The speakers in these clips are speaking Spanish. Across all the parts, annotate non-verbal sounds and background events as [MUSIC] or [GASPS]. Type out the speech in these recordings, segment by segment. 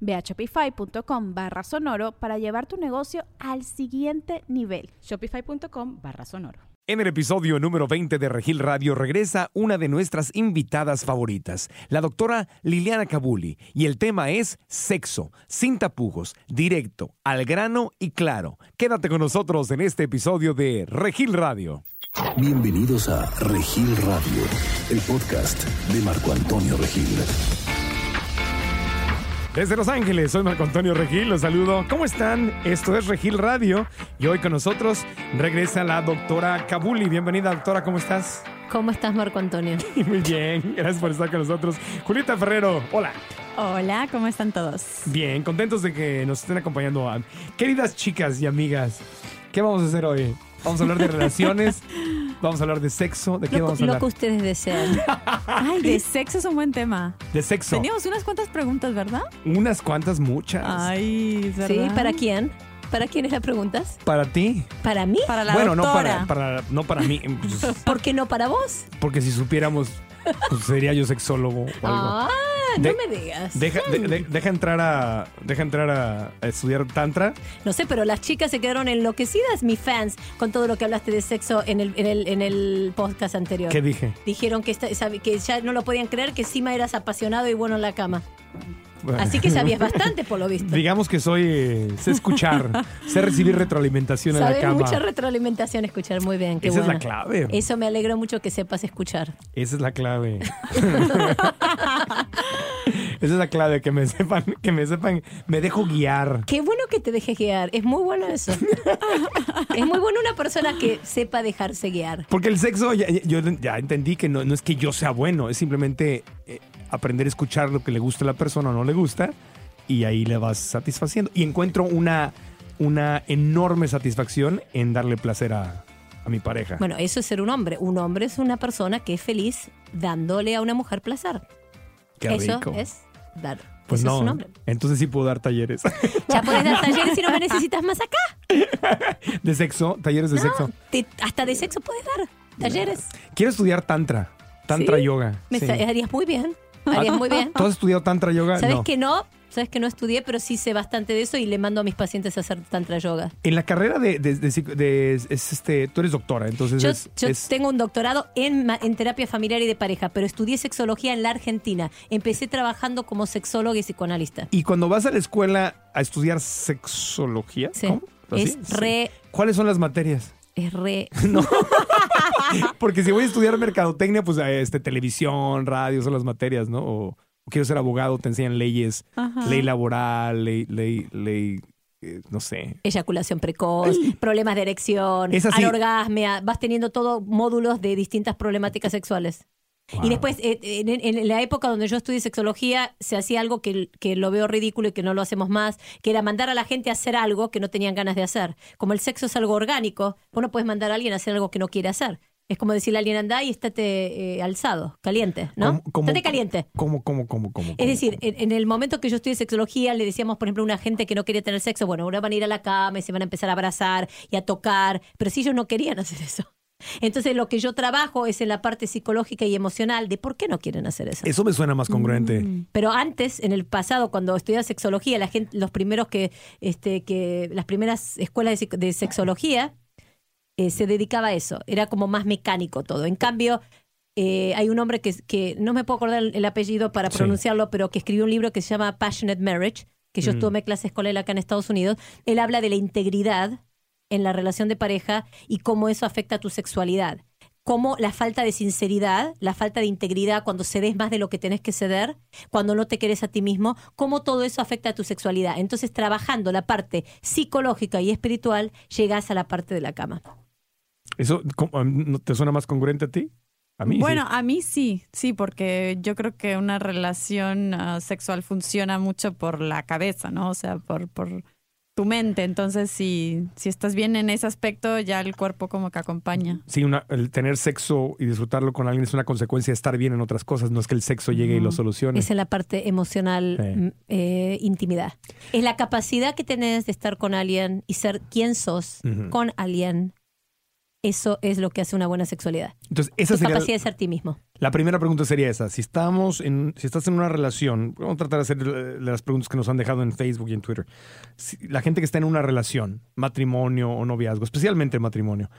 Ve a shopify.com barra sonoro para llevar tu negocio al siguiente nivel. Shopify.com barra sonoro. En el episodio número 20 de Regil Radio regresa una de nuestras invitadas favoritas, la doctora Liliana Cabuli, y el tema es sexo, sin tapujos, directo, al grano y claro. Quédate con nosotros en este episodio de Regil Radio. Bienvenidos a Regil Radio, el podcast de Marco Antonio Regil. Desde Los Ángeles, soy Marco Antonio Regil, los saludo. ¿Cómo están? Esto es Regil Radio y hoy con nosotros regresa la doctora Kabuli. Bienvenida, doctora, ¿cómo estás? ¿Cómo estás, Marco Antonio? [LAUGHS] Muy bien, gracias por estar con nosotros. Julieta Ferrero, hola. Hola, ¿cómo están todos? Bien, contentos de que nos estén acompañando. Queridas chicas y amigas, ¿qué vamos a hacer hoy? Vamos a hablar de relaciones, vamos a hablar de sexo, ¿de qué lo, vamos a hablar? Lo que ustedes desean. Ay, de sexo es un buen tema. De sexo. Teníamos unas cuantas preguntas, ¿verdad? Unas cuantas, muchas. Ay, ¿verdad? Sí, ¿para quién? ¿Para quiénes las preguntas? Para ti. ¿Para mí? Para la bueno, no para, para, no para mí. pues, [LAUGHS] ¿Por qué no para vos? porque si supiéramos, pues sería yo sexólogo o algo. Ah, De- no me digas. Deja, de- de- deja entrar a deja entrar a, a estudiar tantra. No sé, pero las chicas se quedaron enloquecidas, mis fans, con todo lo que hablaste de sexo en el, en el, en el podcast anterior. ¿Qué dije? Dijeron que, esta- que ya no lo podían creer, que encima eras apasionado y bueno en la cama. Bueno, Así que sabías bastante, por lo visto. [LAUGHS] Digamos que soy eh, sé escuchar, [LAUGHS] sé recibir retroalimentación en la cama. mucha retroalimentación escuchar, muy bien. Qué Esa es la clave. Eso me alegro mucho que sepas escuchar. Esa es la clave. [LAUGHS] Esa es la clave, que me sepan, que me sepan, me dejo guiar. Qué bueno que te dejes guiar. Es muy bueno eso. [LAUGHS] es muy bueno una persona que sepa dejarse guiar. Porque el sexo, ya, yo ya entendí que no, no es que yo sea bueno, es simplemente eh, aprender a escuchar lo que le gusta a la persona o no le gusta y ahí le vas satisfaciendo. Y encuentro una, una enorme satisfacción en darle placer a, a mi pareja. Bueno, eso es ser un hombre. Un hombre es una persona que es feliz dándole a una mujer placer. Qué eso rico. es dar. Pues no, es un hombre. entonces sí puedo dar talleres [LAUGHS] Ya puedes dar talleres si no me [LAUGHS] necesitas más acá. de sexo, talleres de No, sexo. te- hasta de sexo puedes dar talleres. Quiero estudiar tantra, tantra ¿Sí? yoga. Me sí. harías muy bien. Harías muy bien. ¿Tú has estudiado tantra yoga? ¿Sabes no. que no? Sabes que no estudié, pero sí sé bastante de eso y le mando a mis pacientes a hacer tantra yoga. En la carrera de, de- de psico- de- es este, tú eres doctora, entonces Yo, es, yo es- tengo un doctorado en, terapia familiar y de pareja, pero estudié sexología en la Argentina. Empecé trabajando como sexóloga y psicoanalista. Y cuando vas a la escuela a estudiar sexología, Sí. ¿cómo? Es Sí. re, ¿Cuáles son las materias? es re. [LAUGHS] Porque si voy a estudiar mercadotecnia, pues eh, este, televisión, radio son las materias, ¿no? O quiero ser abogado, te enseñan leyes, Ajá. ley laboral, ley, ley, ley, eh, no sé. Eyaculación precoz, problemas de erección, anorgasmia, vas teniendo todo módulos de distintas problemáticas sexuales. Y después, eh, en, en la época donde yo estudié sexología, se hacía algo que, que lo veo ridículo y que no lo hacemos más, que era mandar a la gente a hacer algo que no tenían ganas de hacer. Como el sexo es algo orgánico, vos no puedes mandar a alguien a hacer algo que no quiere hacer. Es como decirle a alguien, anda y estate eh, alzado, caliente, ¿no? ¿Cómo- cómo- estate caliente. ¿Cómo, cómo, cómo, cómo? Es decir, en, en el momento que yo estudié sexología, le decíamos, por ejemplo, a una gente que no quería tener sexo, bueno, ahora van a ir a la cama y se van a empezar a abrazar y a tocar, pero si ellos no querían hacer eso. Entonces, lo que yo trabajo es en la parte psicológica y emocional de por qué no quieren hacer eso. Eso me suena más congruente. Pero antes, en el pasado, cuando estudiaba sexología, la gente, los primeros que, este, que las primeras escuelas de sexología eh, se dedicaba a eso. Era como más mecánico todo. En cambio, eh, hay un hombre que, que no me puedo acordar el, el apellido para Sí. pronunciarlo, pero que escribió un libro que se llama Passionate Marriage, que yo Mm. tomé clases con él acá en Estados Unidos. Él habla de la integridad en la relación de pareja y cómo eso afecta a tu sexualidad. cómo la falta de sinceridad, la falta de integridad, cuando cedes más de lo que tenés que ceder, cuando no te querés a ti mismo, cómo todo eso afecta a tu sexualidad. Entonces, trabajando la parte psicológica y espiritual, llegas a la parte de la cama. ¿Eso te suena más congruente a ti? A mí bueno, sí. a mí sí, sí, porque yo creo que una relación ah, sexual funciona mucho por la cabeza, ¿no? O sea, por, por tu mente. Entonces, si, si estás bien en ese aspecto, ya el cuerpo como que acompaña. Sí, una- el tener sexo y disfrutarlo con alguien es una consecuencia de estar bien en otras cosas, no es que el sexo llegue y lo solucione. Esa es la parte emocional, Sí. eh, intimidad. Es la capacidad que tenés de estar con alguien y ser quien sos con alguien. Eso es lo que hace una buena sexualidad. Entonces, esa Tu sería capacidad de ser ti mismo. la primera pregunta sería esa. Si estamos en, si estás en una relación, vamos a tratar de hacer las preguntas que nos han dejado en Facebook y en Twitter. Si- la gente que está en una relación, matrimonio o noviazgo, especialmente matrimonio,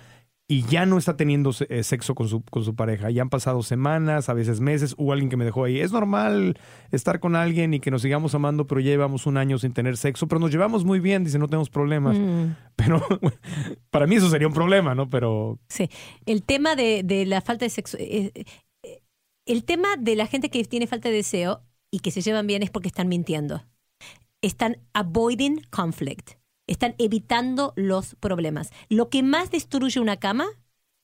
y ya no está teniendo eh, sexo con su, con su pareja, ya han pasado semanas, a veces meses, hubo alguien que me dejó ahí. Es normal estar con alguien y que nos sigamos amando, pero ya llevamos un año sin tener sexo, pero nos llevamos muy bien, dice, no tenemos problemas. Mm. Pero [LAUGHS] para mí eso sería un problema, ¿no? Pero Sí. El tema de, de la falta de sexo. eh, eh, el tema de la gente que tiene falta de deseo y que se llevan bien es porque están mintiendo. Están avoiding conflict. Están evitando los problemas. Lo que más destruye una cama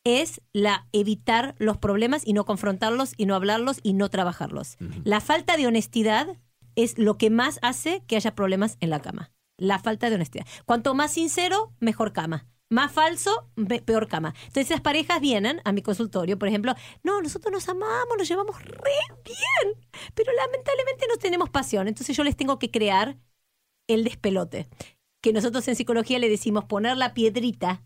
es la evitar los problemas y no confrontarlos y no hablarlos y no trabajarlos. La falta de honestidad es lo que más hace que haya problemas en la cama. La falta de honestidad. Cuanto más sincero, mejor cama. Más falso, peor cama. Entonces esas parejas vienen a mi consultorio, por ejemplo, no, nosotros nos amamos, nos llevamos re bien, pero lamentablemente no tenemos pasión. Entonces yo les tengo que crear el despelote, que nosotros en psicología le decimos poner la piedrita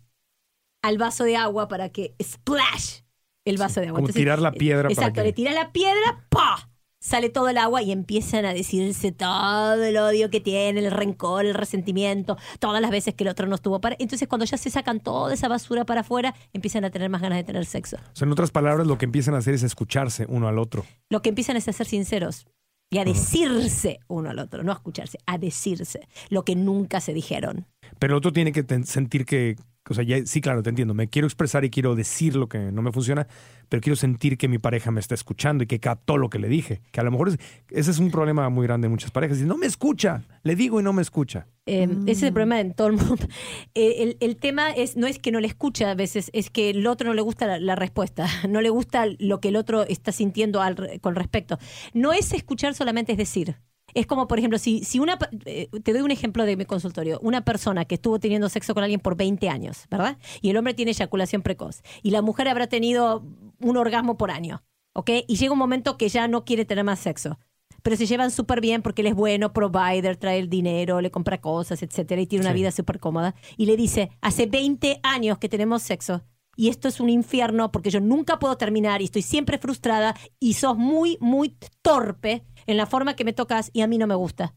al vaso de agua para que splash el vaso de agua. como tirar la piedra para Exacto, que- le tiras la piedra, ¡pa! Sale todo el agua y empiezan a decirse todo el odio que tiene, el rencor, el resentimiento, todas las veces que el otro no estuvo para. Entonces, cuando ya se sacan toda esa basura para afuera, empiezan a tener más ganas de tener sexo. o sea, en otras palabras, lo que empiezan a hacer es escucharse uno al otro. Lo que empiezan es a ser sinceros y a decirse uno al otro, no a escucharse, a decirse lo que nunca se dijeron. Pero el otro tiene que sentir que, o sea, ya, sí, claro, te entiendo. Me quiero expresar y quiero decir lo que no me funciona, pero quiero sentir que mi pareja me está escuchando y que captó lo que le dije. Que a lo mejor es- ese es un problema muy grande en muchas parejas. Dicen, no me escucha, le digo y no me escucha. Eh, Ese es el problema en todo el mundo. [LAUGHS] Eh, el, el tema es no es que no le escucha a veces, es que el otro no le gusta la, la respuesta, [LAUGHS] no le gusta lo que el otro está sintiendo al con respecto. No es escuchar solamente, es decir. Es como, por ejemplo, si, si una... eh, te doy un ejemplo de mi consultorio. Una persona que estuvo teniendo sexo con alguien por 20 años, ¿verdad? Y el hombre tiene eyaculación precoz. Y la mujer habrá tenido un orgasmo por año, ¿ok? Y llega un momento que ya no quiere tener más sexo pero se llevan súper bien porque él es bueno, provider, trae el dinero, le compra cosas, etcétera, y tiene una Sí. vida súper cómoda. Y le dice, hace 20 años que tenemos sexo y esto es un infierno porque yo nunca puedo terminar y estoy siempre frustrada y sos muy, muy torpe en la forma que me tocas y a mí no me gusta.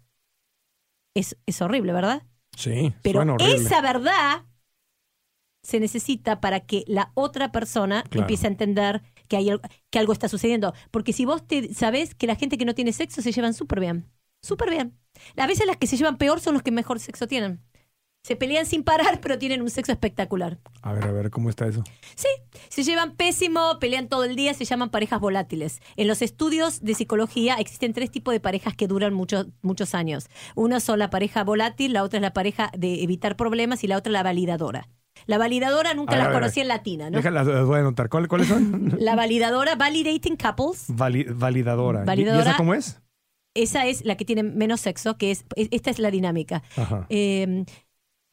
Es, es horrible, ¿verdad? Sí, Pero suena horrible. esa verdad se necesita para que la otra persona Claro. empiece a entender que, hay, que algo está sucediendo. Porque si vos te sabés que la gente que no tiene sexo se llevan súper bien. Súper bien. A veces las que se llevan peor son los que mejor sexo tienen. Se pelean sin parar, pero tienen un sexo espectacular. A ver, a ver, ¿cómo está eso? Sí, se llevan pésimo, pelean todo el día, se llaman parejas volátiles. En los estudios de psicología existen tres tipos de parejas que duran muchos muchos años. Una son la pareja volátil, la otra es la pareja de evitar problemas y la otra la validadora. La validadora nunca la conocí en latina, ¿no? Déjalas, las voy a anotar. ¿Cuál- ¿Cuáles son? [LAUGHS] La validadora, validating couples, Vali- validadora. ¿Y- ¿Y Validadora. esa cómo es? esa es la que tiene menos sexo, que es, es- esta es la dinámica. Ajá. Um,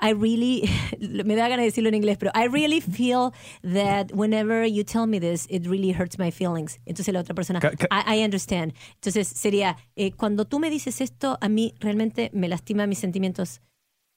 I really, [LAUGHS] me da ganas de decirlo en inglés, pero I really feel that whenever you tell me this, it really hurts my feelings. Entonces la otra persona, I, I understand. Entonces sería, eh, cuando tú me dices esto, a mí realmente me lastima mis sentimientos.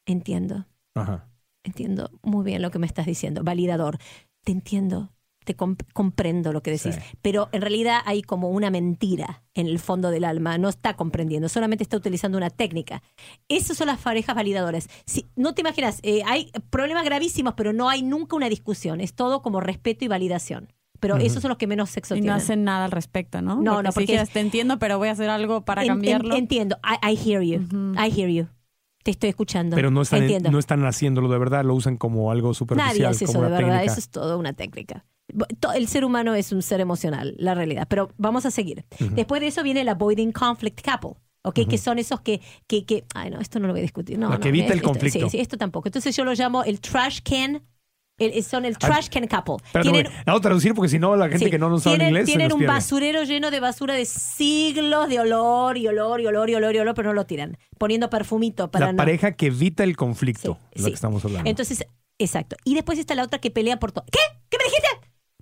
Entiendo, Ajá. entiendo muy bien lo que me estás diciendo. Validador, te entiendo, te comp- comprendo lo que decís. Sí. Pero en realidad hay como una mentira en el fondo del alma. No está comprendiendo, solamente está utilizando una técnica. Esas son las parejas validadoras. Si, no te imaginas, eh, hay problemas gravísimos, pero no hay nunca una discusión. Es todo como respeto y validación. Pero esos son los que menos sexo Y no tienen. hacen nada al respecto, ¿no? No, Porque no, si porque dijeras, te entiendo, pero voy a hacer algo para En- en- cambiarlo. entiendo. I, I hear you. I hear you. Te estoy escuchando. Pero no están, Entiendo. no están haciéndolo de verdad, lo usan como algo superficial. Nadie hace eso como de una verdad. técnica. Eso es todo una técnica. El ser humano es un ser emocional, la realidad. Pero vamos a seguir. Después de eso viene el avoiding conflict couple. ¿ok? Que son esos que, que, que- Ay, no, esto no lo voy a discutir. No, no, que evita el esto- conflicto. Sí, sí, esto tampoco. Entonces yo lo llamo el trash can. el- son el trash can couple. Pero Tienen- la voy a traducir porque si no, la gente Sí, que no nos sabe tienen, inglés se tienen nos un pierde. basurero lleno de basura de siglos de olor y olor y olor y olor y olor, pero no lo tiran. Poniendo perfumito para La pareja que evita el conflicto, Sí, lo que estamos hablando. Entonces, exacto. Y después está la otra que pelea por todo. ¿Qué? ¿Qué me dijiste?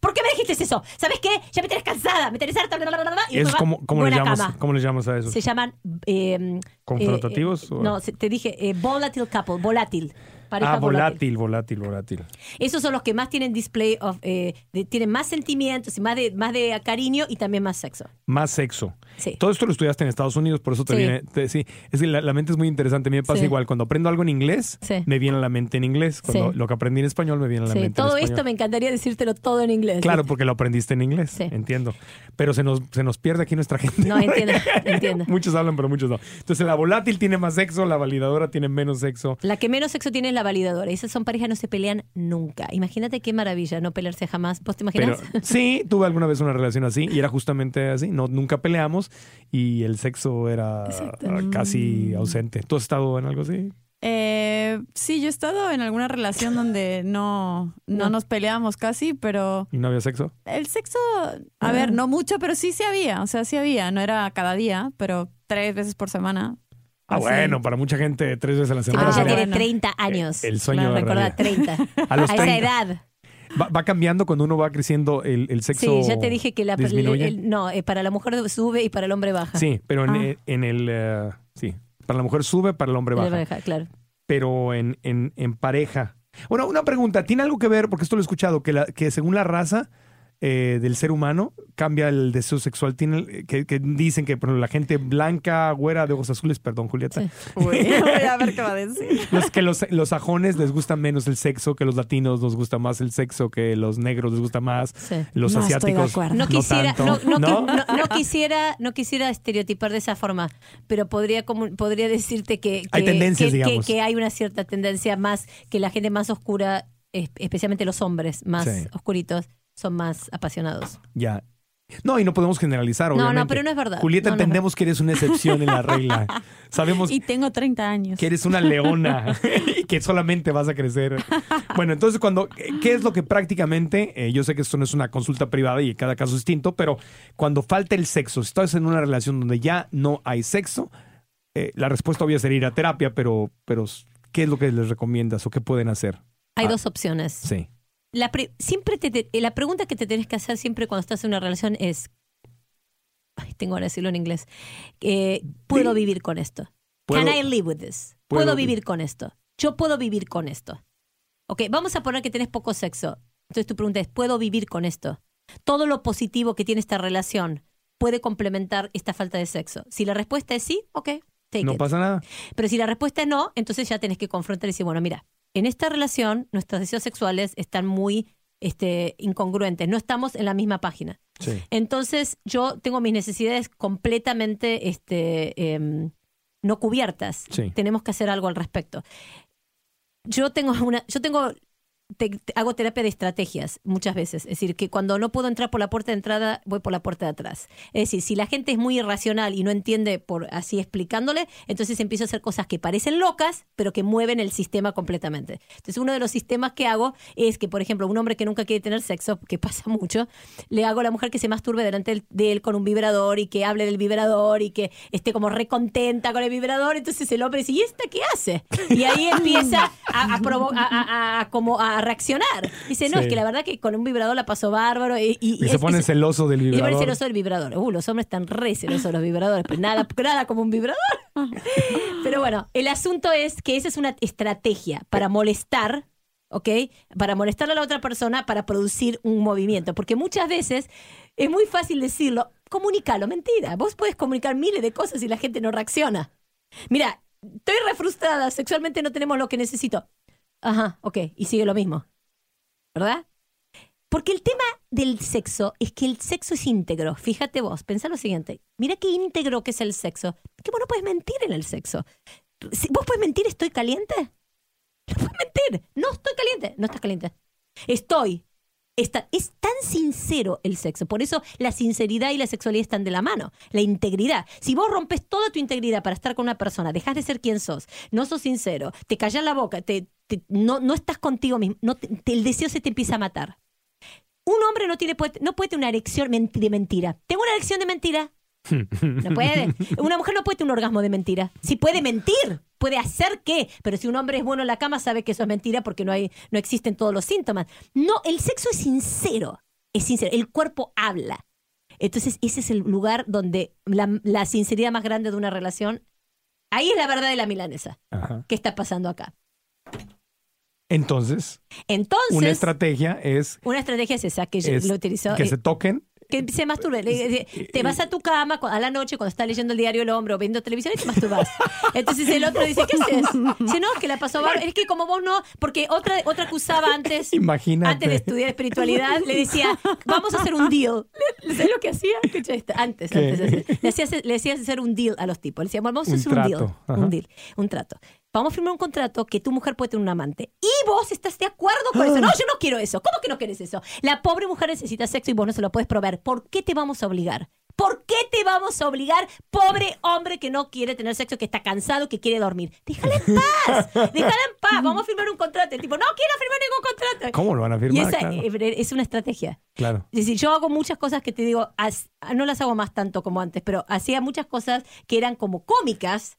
¿Por qué me dijiste eso? ¿Sabes qué? Ya me tenés cansada, me tenés harta, bla, bla, bla, bla, y ¿Es después va, como, ¿cómo, le buena llamas, cama. ¿Cómo le llamas a eso? Se llaman... eh, ¿Confrontativos o- no, se- te dije eh, volatile couple, volátil. Pareja ah, volátil. volátil, volátil, volátil. Esos son los que más tienen display of... eh, de- tienen más sentimientos y más de, más de cariño y también más sexo. Más sexo. Sí. Todo esto lo estudiaste en Estados Unidos, por eso te Sí. viene. te- sí, es que la, la mente es muy interesante. A mí me pasa Sí. igual. Cuando aprendo algo en inglés, me viene a la mente en inglés. Cuando lo que aprendí en español me viene a la Sí, mente todo en esto español. me encantaría decírtelo todo en inglés. Claro, porque lo aprendiste en inglés. Sí. Entiendo. Pero se nos, se nos pierde aquí nuestra gente. No, entiendo, [LAUGHS] entiendo. muchos hablan, pero muchos no. Entonces, la volátil tiene más sexo, la validadora tiene menos sexo. La que menos sexo tiene es la validadora. Esas son parejas no se pelean nunca. Imagínate qué maravilla no pelearse jamás. ¿Vos te Pero imaginas? [LAUGHS] sí, tuve alguna vez una relación así y era justamente así. No, nunca peleamos y el sexo era Exacto. ah, casi ausente. ¿Tú has estado en algo así? Eh, sí, yo he estado en alguna relación donde no, no No. nos peleábamos casi, pero ¿Y no había sexo? el sexo, a ver, no mucho, pero sí se había, o sea, sí había, no era cada día, pero tres veces por semana. Ah, Así. bueno, para mucha gente tres veces a la semana pero ya tiene bueno. 30 años. el sueño de realidad. 30. A los a esa 30. edad. Va, va cambiando cuando uno va creciendo el, el sexo. Sí, ya te dije que la, disminuye. el- no, eh, para la mujer sube y para el hombre baja. Sí, pero en, Ah. eh, en el. eh, sí, para la mujer sube, para el hombre El baja. baja, claro. Pero en, en, en pareja. Bueno, una pregunta: ¿tiene algo que ver, porque esto lo he escuchado, que, la, que según la raza eh, del ser humano cambia el deseo sexual? Tiene, que, que dicen que por ejemplo, la gente blanca, güera, de ojos azules, perdón, Julieta. Sí. Uy, [LAUGHS] voy a ver qué va a decir. [LAUGHS] Los, que los, los sajones les gusta menos el sexo, que los latinos nos gusta más el sexo, que los negros les gusta más, Sí. los No estoy de asiáticos. acuerdo. No quisiera, tanto. no, no, ¿No? no- no quisiera, no quisiera estereotipar de esa forma, pero podría como, podría decirte que, Hay que- tendencias, que- digamos. que hay una cierta tendencia más que la gente más oscura, es- especialmente los hombres más Sí. oscuritos, son más apasionados. Ya. No, y no podemos generalizar, No, no, pero no es verdad. Julieta, No, no es entendemos que eres una excepción en la regla. [LAUGHS] Sabemos Y tengo 30 años. que eres una leona [LAUGHS] y que solamente vas a crecer. Bueno, entonces, cuando, ¿qué es lo que prácticamente, eh, yo sé que esto no es una consulta privada y cada caso es distinto, pero cuando falta el sexo, si estás en una relación donde ya no hay sexo, eh, la respuesta obvia sería ir a terapia, pero, pero ¿qué es lo que les recomiendas o qué pueden hacer? Hay Ah. dos opciones. Sí. La, pre- siempre te- te- la pregunta que te tenés que hacer siempre cuando estás en una relación es, ay, tengo que decirlo en inglés, eh, ¿puedo vivir con esto? ¿Puedo- Can I live with this? puedo ¿Puedo vi- vivir con esto? Yo puedo vivir con esto. Ok, vamos a poner que tenés poco sexo. Entonces tu pregunta es, ¿puedo vivir con esto? Todo lo positivo que tiene esta relación puede complementar esta falta de sexo. Si la respuesta es sí, ok, take No it. pasa nada. Pero si la respuesta es no, entonces ya tenés que confrontar y decir, bueno, mira, en esta relación nuestros deseos sexuales están muy este, incongruentes, no estamos en la misma página. Sí. Entonces yo tengo mis necesidades completamente este, em, no cubiertas. Sí. Tenemos que hacer algo al respecto. Yo tengo una, yo tengo, te- te- hago terapia de estrategias muchas veces. Es decir, que cuando no puedo entrar por la puerta de entrada, voy por la puerta de atrás. Es decir, si la gente es muy irracional y no entiende por así explicándole, entonces empiezo a hacer cosas que parecen locas, pero que mueven el sistema completamente. Entonces, uno de los sistemas que hago es que, por ejemplo, un hombre que nunca quiere tener sexo, que [LAUGHS] pasa mucho, le hago a la mujer que se masturbe delante del- de él con un vibrador y que hable del vibrador y que esté como recontenta con el vibrador. Entonces el hombre dice, ¿y esta qué hace? Y ahí [LAUGHS] empieza a, a- a- a- como a reaccionar. Dice, no, Sí. es que la verdad que con un vibrador la pasó bárbaro. Y, y- Y, se es- pone celoso del y se pone vibrador. celoso del vibrador. Uh, los hombres están re celosos los vibradores, pero nada, nada como un vibrador. [LAUGHS] Pero bueno, el asunto es que esa es una estrategia para molestar, ¿ok? Para molestar a la otra persona para producir un movimiento. Porque muchas veces es muy fácil decirlo, comunícalo, mentira. Vos puedes comunicar miles de cosas y la gente no reacciona. Mira, estoy re frustrada, sexualmente no tenemos lo que necesito. Ajá, ok, y sigue lo mismo. ¿Verdad? Porque el tema del sexo es que el sexo es íntegro. Fíjate vos, pensá lo siguiente. Mira qué íntegro que es el sexo. Que vos no puedes mentir en el sexo. ¿Vos puedes mentir, estoy caliente? No puedes mentir. No estoy caliente. No estás caliente. Estoy Es tan sincero el sexo. Por eso la sinceridad y la sexualidad están de la mano. La integridad. Si vos rompes toda tu integridad para estar con una persona, dejas de ser quien sos, no sos sincero, te callas la boca, te, no, no estás contigo mismo, el deseo se te empieza a matar. Un hombre no, tiene, no puede tener una erección de mentira. ¿Tengo una erección de mentira? No [LAUGHS] puede. Una mujer no puede tener un orgasmo de mentira. Si puede mentir, puede hacer qué. Pero si un hombre es bueno en la cama, sabe que eso es mentira porque no, hay, no existen todos los síntomas. No, el sexo es sincero. Es sincero. El cuerpo habla. Entonces, ese es el lugar donde la, la sinceridad más grande de una relación. Ahí es la verdad de la milanesa. Ajá. ¿Qué está pasando acá? Entonces, Entonces, una estrategia es, una estrategia es esa que es lo utilizó. que eh, se toquen. Que se masturbe. Le- le- Te vas a tu cama a la noche cuando estás leyendo el diario El Hombre o viendo televisión y te masturbas. Entonces el otro dice, ¿qué haces? Dice, no, que la pasó. Es que como vos no, porque otra, otra que usaba antes, Imagínate. antes de estudiar espiritualidad, le decía, vamos a hacer un deal. ¿Sabes lo que hacía? Antes, antes le, hacía, le hacía hacer un deal a los tipos. Le decía, bueno, vamos a Un hacer un deal. trato, ajá. Un deal, un trato. Vamos a firmar un contrato que tu mujer puede tener un amante. Y vos estás de acuerdo con eso. No, yo no quiero eso. ¿Cómo que no quieres eso? La pobre mujer necesita sexo y vos no se lo puedes proveer. ¿Por qué te vamos a obligar? ¿Por qué te vamos a obligar, pobre hombre que no quiere tener sexo, que está cansado, que quiere dormir? Déjala en paz. [LAUGHS] Déjala en paz. Vamos a firmar un contrato. El tipo, no quiero firmar ningún contrato. ¿Cómo lo van a Y firmar? esa Claro. eh, es una estrategia. Claro. Es decir, yo hago muchas cosas que te digo, no las hago más tanto como antes, pero hacía muchas cosas que eran como cómicas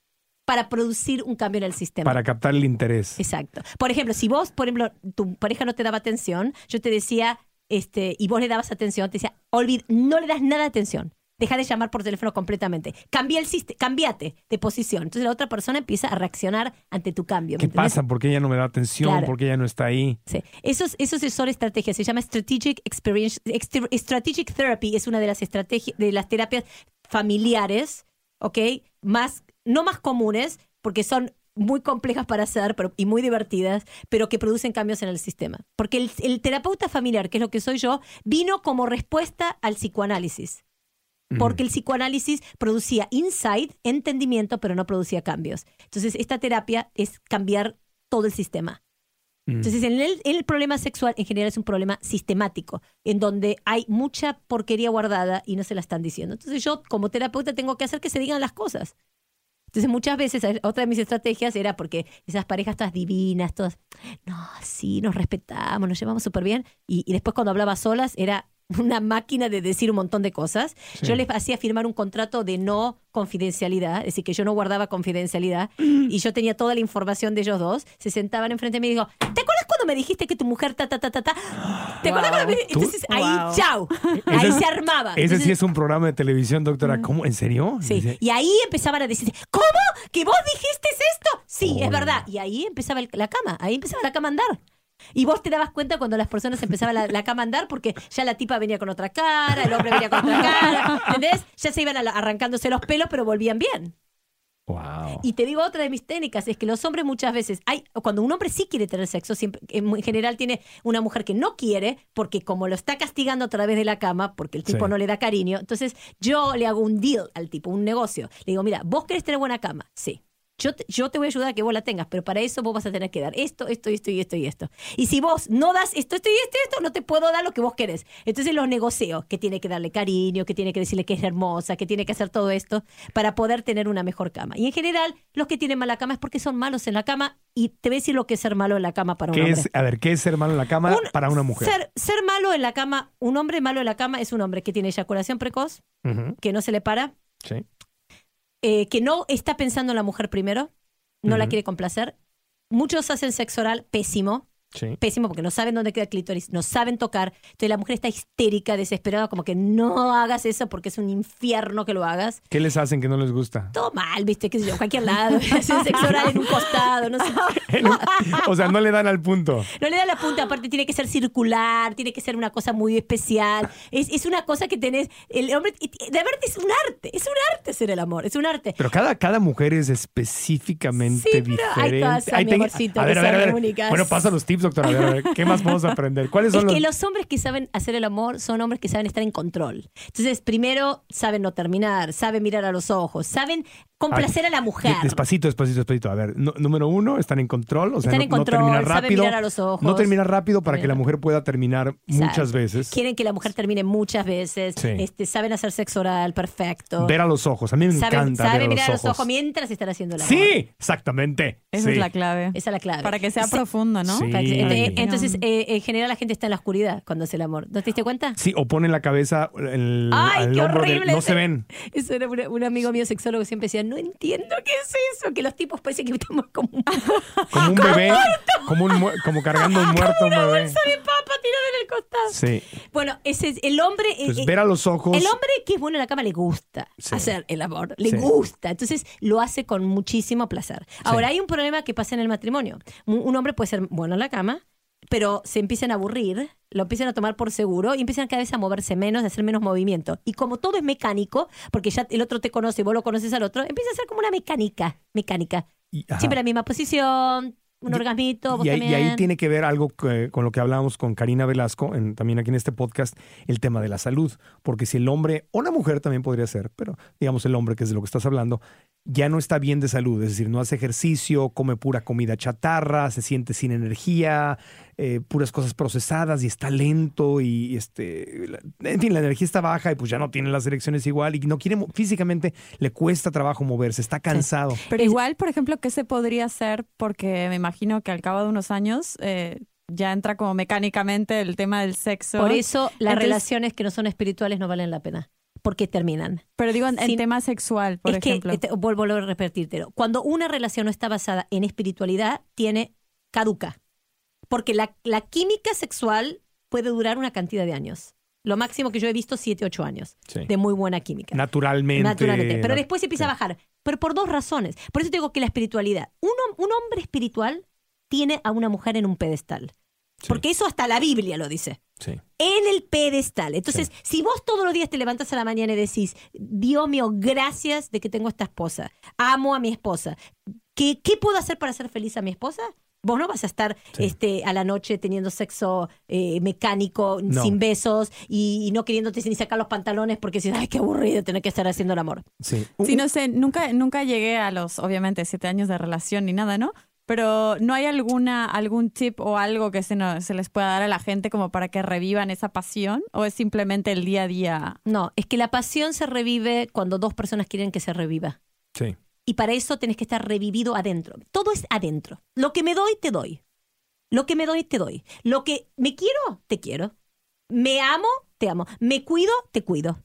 para producir un cambio en el sistema. Para captar el interés. Exacto. Por ejemplo, si vos, por ejemplo, tu pareja no te daba atención, yo te decía, este, y vos le dabas atención, te decía, olvid, no le das nada de atención. Deja de llamar por teléfono completamente. Cambia el sistema, cambiate de posición. Entonces la otra persona empieza a reaccionar ante tu cambio. ¿me ¿Qué entendés? pasa? ¿Por qué ella no me da atención? Claro. ¿Por qué ella no está ahí? Sí. Eso, es- eso es- son estrategias, se llama Strategic Experience, Strategic Therapy, es una de las estrategias, de las terapias familiares, ¿ok? Más, no más comunes, porque son muy complejas para hacer pero, y muy divertidas, pero que producen cambios en el sistema. Porque el, el terapeuta familiar, que es lo que soy yo, vino como respuesta al psicoanálisis. Porque el psicoanálisis producía insight, entendimiento, pero no producía cambios. Entonces, esta terapia es cambiar todo el sistema. Mm. Entonces, en el, en el problema sexual en general es un problema sistemático, en donde hay mucha porquería guardada y no se la están diciendo. Entonces, yo como terapeuta tengo que hacer que se digan las cosas. Entonces, muchas veces, eh, otra de mis estrategias era porque esas parejas todas divinas, todas, no, sí, nos respetamos, nos llevamos súper bien. Y, y después cuando hablaba solas era una máquina de decir un montón de cosas. Sí. Yo les hacía firmar un contrato de no confidencialidad, es decir, que yo no guardaba confidencialidad [CLEARS THROAT] y yo tenía toda la información de ellos dos. Se sentaban enfrente de mí y digo, ¿te acuerdas cuando me dijiste que tu mujer ta, ta, ta, ta, ta? ¿Te acuerdas cuando me ¿Tú? Entonces ahí, Wow. chao. Ahí Ese es- se armaba. Ese Entonces, sí es un programa de televisión, doctora. ¿Cómo? ¿En serio? Sí, Dice, y ahí empezaban a decir, ¿cómo? ¿Que vos dijiste esto? Sí, es verdad. Y ahí empezaba el- la cama, ahí empezaba la cama a andar. Y vos te dabas cuenta cuando las personas empezaban la, la cama a andar porque ya la tipa venía con otra cara, el hombre venía con otra cara, ¿entendés? Ya se iban arrancándose los pelos, pero volvían bien. Wow. Y te digo otra de mis técnicas, es que los hombres muchas veces, hay, cuando un hombre sí quiere tener sexo, siempre, en en general tiene una mujer que no quiere, porque como lo está castigando a través de la cama, porque el tipo Sí. no le da cariño, entonces yo le hago un deal al tipo, un negocio. Le digo, mira, vos querés tener buena cama, sí. Yo te, yo te voy a ayudar a que vos la tengas, pero para eso vos vas a tener que dar esto, esto, esto y esto y esto. Y si vos no das esto, esto y esto y esto, no te puedo dar lo que vos querés. Entonces los negocio, que tiene que darle cariño, que tiene que decirle que es hermosa, que tiene que hacer todo esto para poder tener una mejor cama. Y en general, los que tienen mala cama es porque son malos en la cama y te voy a decir lo que es ser malo en la cama para un ¿Qué hombre. es, a ver, ¿qué es ser malo en la cama Un- para una mujer? Ser, ser malo en la cama, un hombre malo en la cama es un hombre que tiene eyaculación precoz, que no se le para, Sí. Eh, que no está pensando en la mujer primero, no la quiere complacer. Muchos hacen sexo oral pésimo, Sí. pésimo porque no saben dónde queda el clítoris, no saben tocar. Entonces la mujer está histérica, desesperada, como que no hagas eso porque es un infierno que lo hagas. ¿Qué les hacen que no les gusta? Todo mal, viste, qué sé yo, cualquier lado. [LAUGHS] Sexo oral en un costado, no sé. [LAUGHS] o sea, no le dan al punto. No le da la punta, aparte tiene que ser circular, tiene que ser una cosa muy especial. Es, es una cosa que tenés. El hombre, de verdad es un arte, es un arte hacer el amor, es un arte. Pero cada, cada mujer es específicamente Sí, pero hay diferente. Ahí mi amorcito, a ver, que a ver, a ver. Bueno, pasa los tips, doctora. A ver, a ver, ¿Qué más podemos aprender? ¿Cuáles Es son que los...? los hombres que saben hacer el amor son hombres que saben estar en control. Entonces, primero saben no terminar, saben mirar a los ojos, saben Complacer a la mujer. de- Despacito, despacito, despacito. A ver, no- número uno, están en control. O sea, Están no, en no control, terminar saben rápido. mirar a los ojos. No terminar rápido para que la mujer pueda terminar muchas veces. Quieren que la mujer termine muchas veces. Sí. Este, saben hacer sexo oral perfecto. Ver a los ojos. A mí me saben encanta saben ver a mirar a los ojos. ojos mientras están haciendo la Sí, exactamente. Esa Sí. es la clave. Esa es la clave. Para que sea Sí. profundo, ¿no? Entonces, eh, en general la gente está en la oscuridad cuando hace el amor. ¿No te diste cuenta? Sí, o ponen la cabeza en el, ¡Ay, al qué hombro del- horrible! No se ven. [LAUGHS] Eso era un amigo mío sexólogo siempre decía, no entiendo qué es eso, que los tipos parecen que estamos como un [LAUGHS] Como un bebé, como, un como cargando un muerto un bebé. bolsa de papa tirada en el costado. Sí. Bueno, ese es el hombre. eh, Pues eh, ver a los ojos. el hombre que es bueno en la cama le gusta Sí. hacer el amor, le Sí. gusta, entonces lo hace con muchísimo placer. Ahora, hay un problema que pasa en el matrimonio. Un, un hombre puede ser bueno en la cama, pero se empiezan a aburrir, lo empiezan a tomar por seguro y empiezan cada vez a moverse menos, a hacer menos movimiento. Y como todo es mecánico, porque ya el otro te conoce y vos lo conoces al otro, empieza a ser como una mecánica, mecánica. Y-. Siempre la misma posición, un orgasmito, vos Y ahí, y ahí tiene que ver algo que- con lo que hablábamos con Karina Velasco, en- también aquí en este podcast, el tema de la salud. Porque si el hombre, o la mujer también podría ser, pero digamos el hombre, que es de lo que estás hablando, ya no está bien de salud, es decir, no hace ejercicio, come pura comida chatarra, se siente sin energía, eh, puras cosas procesadas y está lento y este, la- en fin, la energía está baja y pues ya no tiene las erecciones igual y no quiere, físicamente le cuesta trabajo moverse, está cansado. Pero igual, por ejemplo, ¿qué se podría hacer? Porque me imagino que al cabo de unos años eh, ya entra como mecánicamente el tema del sexo. Por eso las Entonces- relaciones que no son espirituales no valen la pena, porque terminan. Pero digo, en, sin- tema sexual, por es ejemplo. que, te- vuelvo a repetírtelo, cuando una relación no está basada en espiritualidad, tiene caduca. Porque la, la química sexual puede durar una cantidad de años. Lo máximo que yo he visto, 7, 8 años Sí. de muy buena química. Naturalmente. Naturalmente. Pero después empieza sí. a bajar. Pero por dos razones. Por eso te digo que la espiritualidad. Un, un hombre espiritual tiene a una mujer en un pedestal. Sí. Porque eso hasta la Biblia lo dice Sí. en el pedestal. Entonces, si vos todos los días te levantas a la mañana y decís, Dios mío, gracias de que tengo esta esposa, amo a mi esposa, ¿qué, qué puedo hacer para hacer feliz a mi esposa? Vos no vas a estar Sí. este, a la noche teniendo sexo eh, mecánico, No. sin besos y, y no queriéndote ni sacar los pantalones porque dices, ay, qué aburrido tener que estar haciendo el amor. Sí. Sí, no sé, nunca, nunca llegué a los, obviamente, siete años de relación ni nada, ¿no? Pero ¿no hay alguna, algún tip o algo que se, no- se les pueda dar a la gente como para que revivan esa pasión? ¿O es simplemente el día a día? No, es que la pasión se revive cuando dos personas quieren que se reviva. Sí. Y para eso tenés que estar revivido adentro. Todo es adentro. Lo que me doy, te doy. Lo que me doy, te doy. Lo que me quiero, te quiero. Me amo, te amo. Me cuido, te cuido.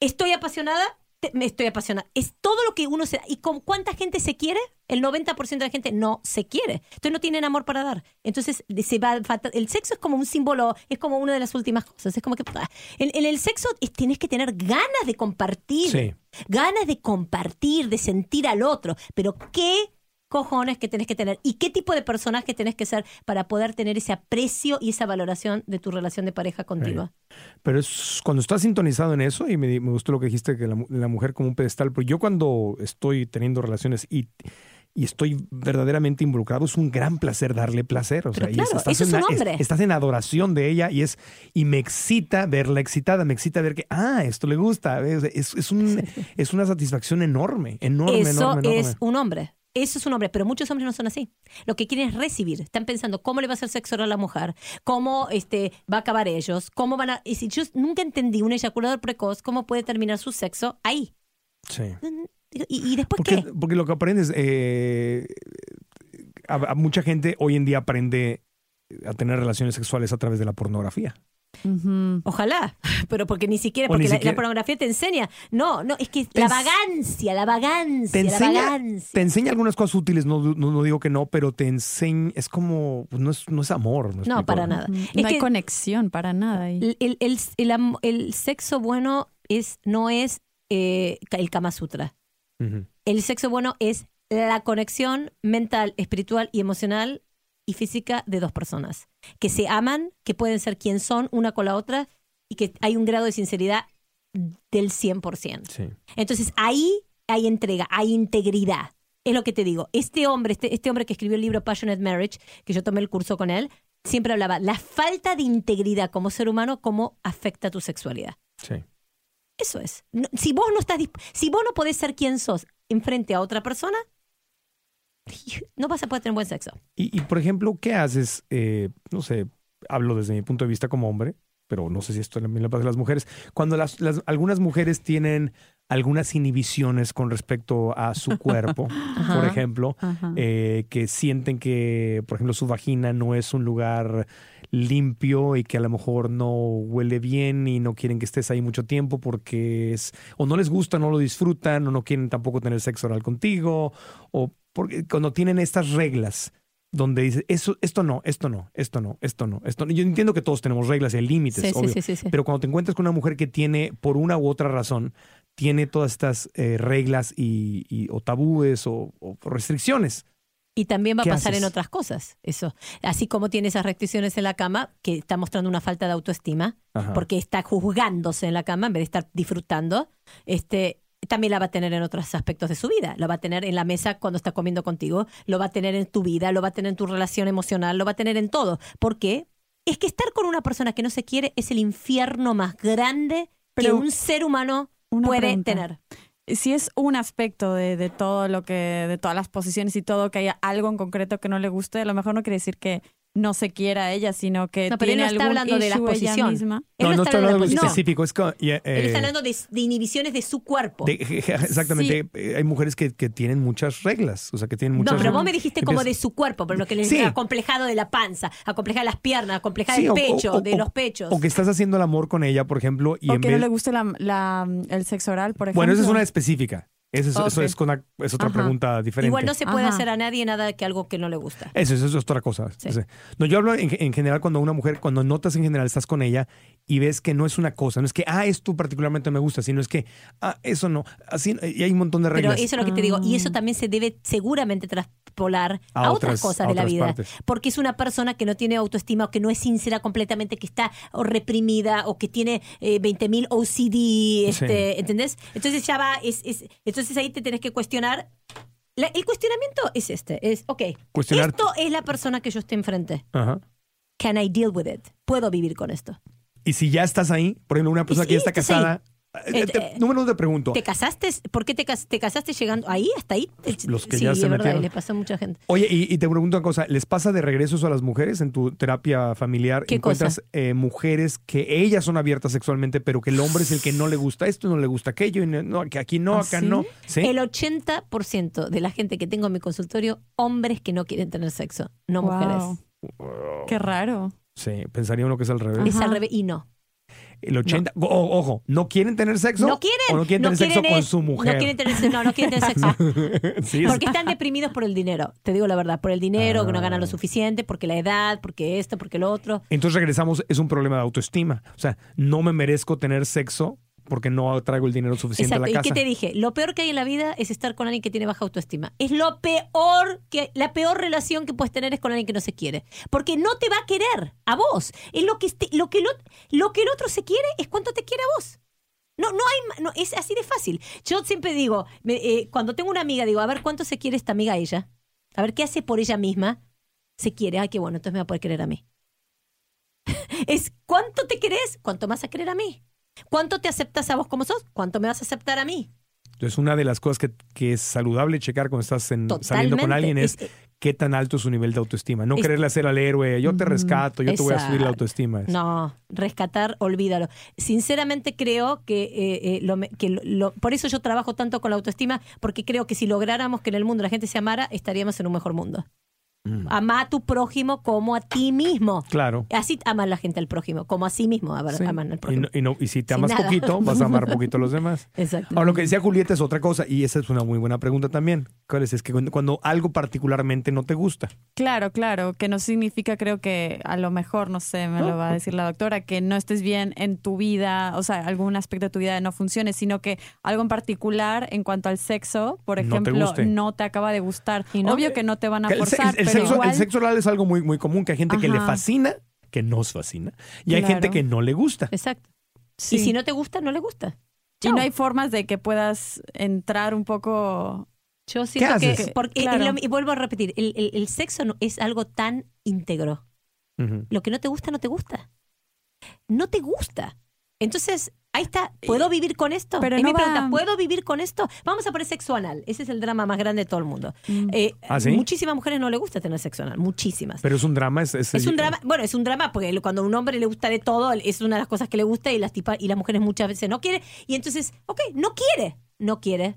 Estoy apasionada, te- me estoy apasionada. Es todo lo que uno se... ¿Y con cuánta gente se quiere? El 90% de la gente no se quiere. Entonces no tienen amor para dar. Entonces se va, el sexo es como un símbolo, es como una de las últimas cosas. Es como que... En, en el sexo es- tienes que tener ganas de compartir Sí. ganas de compartir, de sentir al otro, pero qué cojones que tenés que tener y qué tipo de personaje tenés que ser para poder tener ese aprecio y esa valoración de tu relación de pareja continua. Pero es cuando estás sintonizado en eso, y me, me gustó lo que dijiste, que la, mu- la mujer como un pedestal, pero yo cuando estoy teniendo relaciones y, y estoy verdaderamente involucrado, es un gran placer darle placer. O sea, Pero y es- claro, estás eso es en hombre. estás en adoración de ella y es y me excita verla excitada, me excita ver que, ah, esto le gusta. Es, es, es un, es una satisfacción enorme, enorme, Eso enorme, enorme. es un hombre. Eso es un hombre, pero muchos hombres no son así. Lo que quieren es recibir. Están pensando cómo le va a hacer sexo a la mujer, cómo este, va a acabar ellos, cómo van a... Y si yo nunca entendí un eyaculador precoz, cómo puede terminar su sexo ahí. Sí. ¿Y, y después Porque, qué? porque lo que aprendes, eh, a, a mucha gente hoy en día aprende a tener relaciones sexuales a través de la pornografía. Ojalá, [LAUGHS] pero porque ni siquiera, porque ni la, siquiera- la pornografía te enseña. No, no, es que Te la vagancia, la vagancia, Te la enseña, vagancia. te enseña algunas cosas útiles, no, no, no digo que no, pero te enseña, es como, pues no es, no es amor. ¿me No, para nada. No Es hay que conexión para nada ahí. el, el, el- el am- el sexo bueno es, no es eh, el Kama Sutra. El sexo bueno es la conexión mental, espiritual y emocional y física de dos personas que se aman, que pueden ser quien son una con la otra y que hay un grado de sinceridad del 100%. Sí. Entonces ahí hay entrega, hay integridad. Es lo que te digo. Este hombre, este, este hombre que escribió el libro Passionate Marriage, que yo tomé el curso con él, siempre hablaba la falta de integridad como ser humano, cómo afecta tu sexualidad. Sí. Eso es. No- si vos no estás si vos no podés ser quien sos enfrente a otra persona, [LAUGHS] no vas a poder tener buen sexo. Y, y, por ejemplo, ¿qué haces? Eh, no sé, hablo desde mi punto de vista como hombre, pero no sé si esto también le pasa a las mujeres. Cuando las, las- algunas mujeres tienen algunas inhibiciones con respecto a su [LAUGHS] cuerpo, por ejemplo, eh, que sienten que, por ejemplo, su vagina no es un lugar limpio y que a lo mejor no huele bien y no quieren que estés ahí mucho tiempo porque es o no les gusta, no lo disfrutan o no quieren tampoco tener sexo oral contigo o porque cuando tienen estas reglas donde dice eso esto no, esto no, esto no, esto no, esto no. Yo entiendo que todos tenemos reglas y límites, Sí, obvio, sí, sí, sí. pero cuando te encuentras con una mujer que tiene por una u otra razón tiene todas estas eh, reglas y, y- o tabúes o- o restricciones. Y también va a ¿Qué pasar haces? en otras cosas, eso. Así como tiene esas restricciones en la cama, que está mostrando una falta de autoestima, Ajá. porque está juzgándose en la cama en vez de estar disfrutando, este, también la va a tener en otros aspectos de su vida. Lo va a tener en la mesa cuando está comiendo contigo, lo va a tener en tu vida, lo va a tener en tu relación emocional, lo va a tener en todo. ¿Por qué? Es que estar con una persona que no se quiere es el infierno más grande que Pero- un ser humano puede pregunta. tener. si es un aspecto de, de todo lo que, de todas las posiciones y todo, que haya algo en concreto que no le guste, a lo mejor no quiere decir que no se quiera a ella, sino que No, pero él no está algún hablando de la issue ella posición. misma. Él no, no está hablando de algo posición. específico. Es ya, Él eh, está hablando de, de inhibiciones de su cuerpo. de- [LAUGHS] exactamente. eh, Hay mujeres que, que tienen muchas reglas. O sea, que tienen muchas No, pero vos me dijiste como de su cuerpo, pero lo que le Sí. acomplejado de la panza, acomplejado de las piernas, acomplejado Sí, del pecho, o- de o- los pechos. O que estás haciendo el amor con ella, por ejemplo, y O en que vez. no le guste la, la- el sexo oral, por ejemplo. bueno, esa es una específica. Esa es, Eso es, con una- es otra Ajá. pregunta diferente. Igual no se puede Ajá. hacer a nadie nada que algo que no le gusta. Eso, eso es otra cosa. Sí. Sí. No, yo hablo en, en general cuando una mujer, cuando notas en general estás con ella y ves que no es una cosa, no es que, ah, esto particularmente me gusta, sino es que, ah, eso no. Así, y hay un montón de Pero reglas. eso es lo que te digo. Y eso también se debe seguramente traspolar a, A otras, otras- cosas a de la vida. partes. Porque es una persona que no tiene autoestima o que no es sincera completamente, que está o reprimida o que tiene eh, 20.000 OCD, este, ¿entendés? Entonces ya va, es, es- entonces ahí te tenés que cuestionar. La- el cuestionamiento es este, es, ok, esto es la persona que yo estoy enfrente. Ajá. Can I deal with it? ¿Puedo vivir con esto? Y si ya estás ahí, por ejemplo, una persona que ya está casada. Eh, Eh, te- eh, número uno te pregunto. ¿Te casaste? ¿Por qué te, cas- te casaste llegando ahí, hasta ahí? Los que sí, ya es se verdad, metieron. le pasó a mucha gente. Oye, y, y te pregunto una cosa, ¿les pasa de regreso eso a las mujeres en tu terapia familiar? ¿Qué ¿Encuentras eh, mujeres que ellas son abiertas sexualmente, pero que el hombre es el que no le gusta esto, no le gusta aquello, y no, que aquí no, ¿Ah, acá sí? no? ¿Sí? El 80% de la gente que tengo en mi consultorio, hombres que no quieren tener sexo, no Wow. mujeres. Qué raro. Sí, pensaría uno que es al revés. Es al revés y no. El 80, o- ojo, ¿no quieren tener sexo? No quieren. ¿O no quieren no tener sexo con su mujer? No quieren tener sexo. No, no quieren tener sexo. [LAUGHS] Sí, Porque están deprimidos por el dinero. Te digo la verdad. Por el dinero, que no ganan lo Ah. suficiente, porque la edad, porque esto, porque lo otro. Entonces regresamos, es un problema de autoestima. O sea, no me merezco tener sexo porque no traigo el dinero suficiente Exacto. a ¿Y la qué casa. te dije? Lo peor que hay en la vida es estar con alguien que tiene baja autoestima. Es lo peor que la peor relación que puedes tener es con alguien que no se quiere, porque no te va a querer a vos. Es lo que este- lo que el, ot- lo que el otro se quiere es cuánto te quiere a vos. No, no hay, no, es así de fácil. Yo siempre digo, me- eh, cuando tengo una amiga, digo, a ver cuánto se quiere esta amiga a ella, a ver qué hace por ella misma. Se quiere, ay, qué bueno, entonces me va a poder querer a mí. [LAUGHS] es cuánto te querés, cuánto más a querer a mí. ¿Cuánto te aceptas a vos como sos? ¿Cuánto me vas a aceptar a mí? Entonces, una de las cosas que, que es saludable checar cuando estás en- saliendo con alguien es, Es- qué tan alto es su nivel de autoestima. No Es- quererle hacer al héroe, yo te rescato, yo te voy a subir la autoestima. Es- No, rescatar, olvídalo. Sinceramente creo que, eh, eh, lo que lo- lo- por eso yo trabajo tanto con la autoestima, porque creo que si lográramos que en el mundo la gente se amara, estaríamos en un mejor mundo. Mm. Ama a tu prójimo como a ti mismo. Claro. Así ama la gente al prójimo, como a sí mismo a- Sí. aman al Y, prójimo. no- y no- y si te amas poquito, vas a amar poquito a los demás. [LAUGHS] Exacto. Ahora, lo que decía Julieta es otra cosa, y esa es una muy buena pregunta también. ¿Cuál es? Es que cuando, cuando algo particularmente no te gusta. Claro, claro, que no significa, creo que a lo mejor, no sé, me lo va a decir la doctora, que no estés bien en tu vida, o sea, algún aspecto de tu vida no funcione, sino que algo en particular en cuanto al sexo, por No te ejemplo, no te acaba de gustar. ¿Y no? Obvio que no te van a el, forzar, el pero sexo, igual, el sexo oral es algo muy, muy común, que hay gente que le fascina, que nos fascina, y hay gente que no le gusta. Exacto. sí. Y si no te gusta, no le gusta. Y no hay formas de que puedas entrar un poco... Yo siento que, haces? porque, Claro. y lo- y vuelvo a repetir, el, el- el sexo no- es algo tan íntegro. Lo que no te gusta, no te gusta. No te gusta. Entonces, Ahí está, ¿puedo vivir con esto? Pero es no mi pregunta, va- ¿puedo vivir con esto? Vamos a poner sexo anal. Ese es el drama más grande de todo el mundo. Eh, ¿Ah, sí? Muchísimas mujeres no le gusta tener sexo anal, muchísimas. Pero es un drama. Es, es- Es un drama, bueno, es un drama porque cuando a un hombre le gusta de todo, es una de las cosas que le gusta y las tipa, y las mujeres muchas veces no quiere. Y entonces, ok, no quiere, no quiere.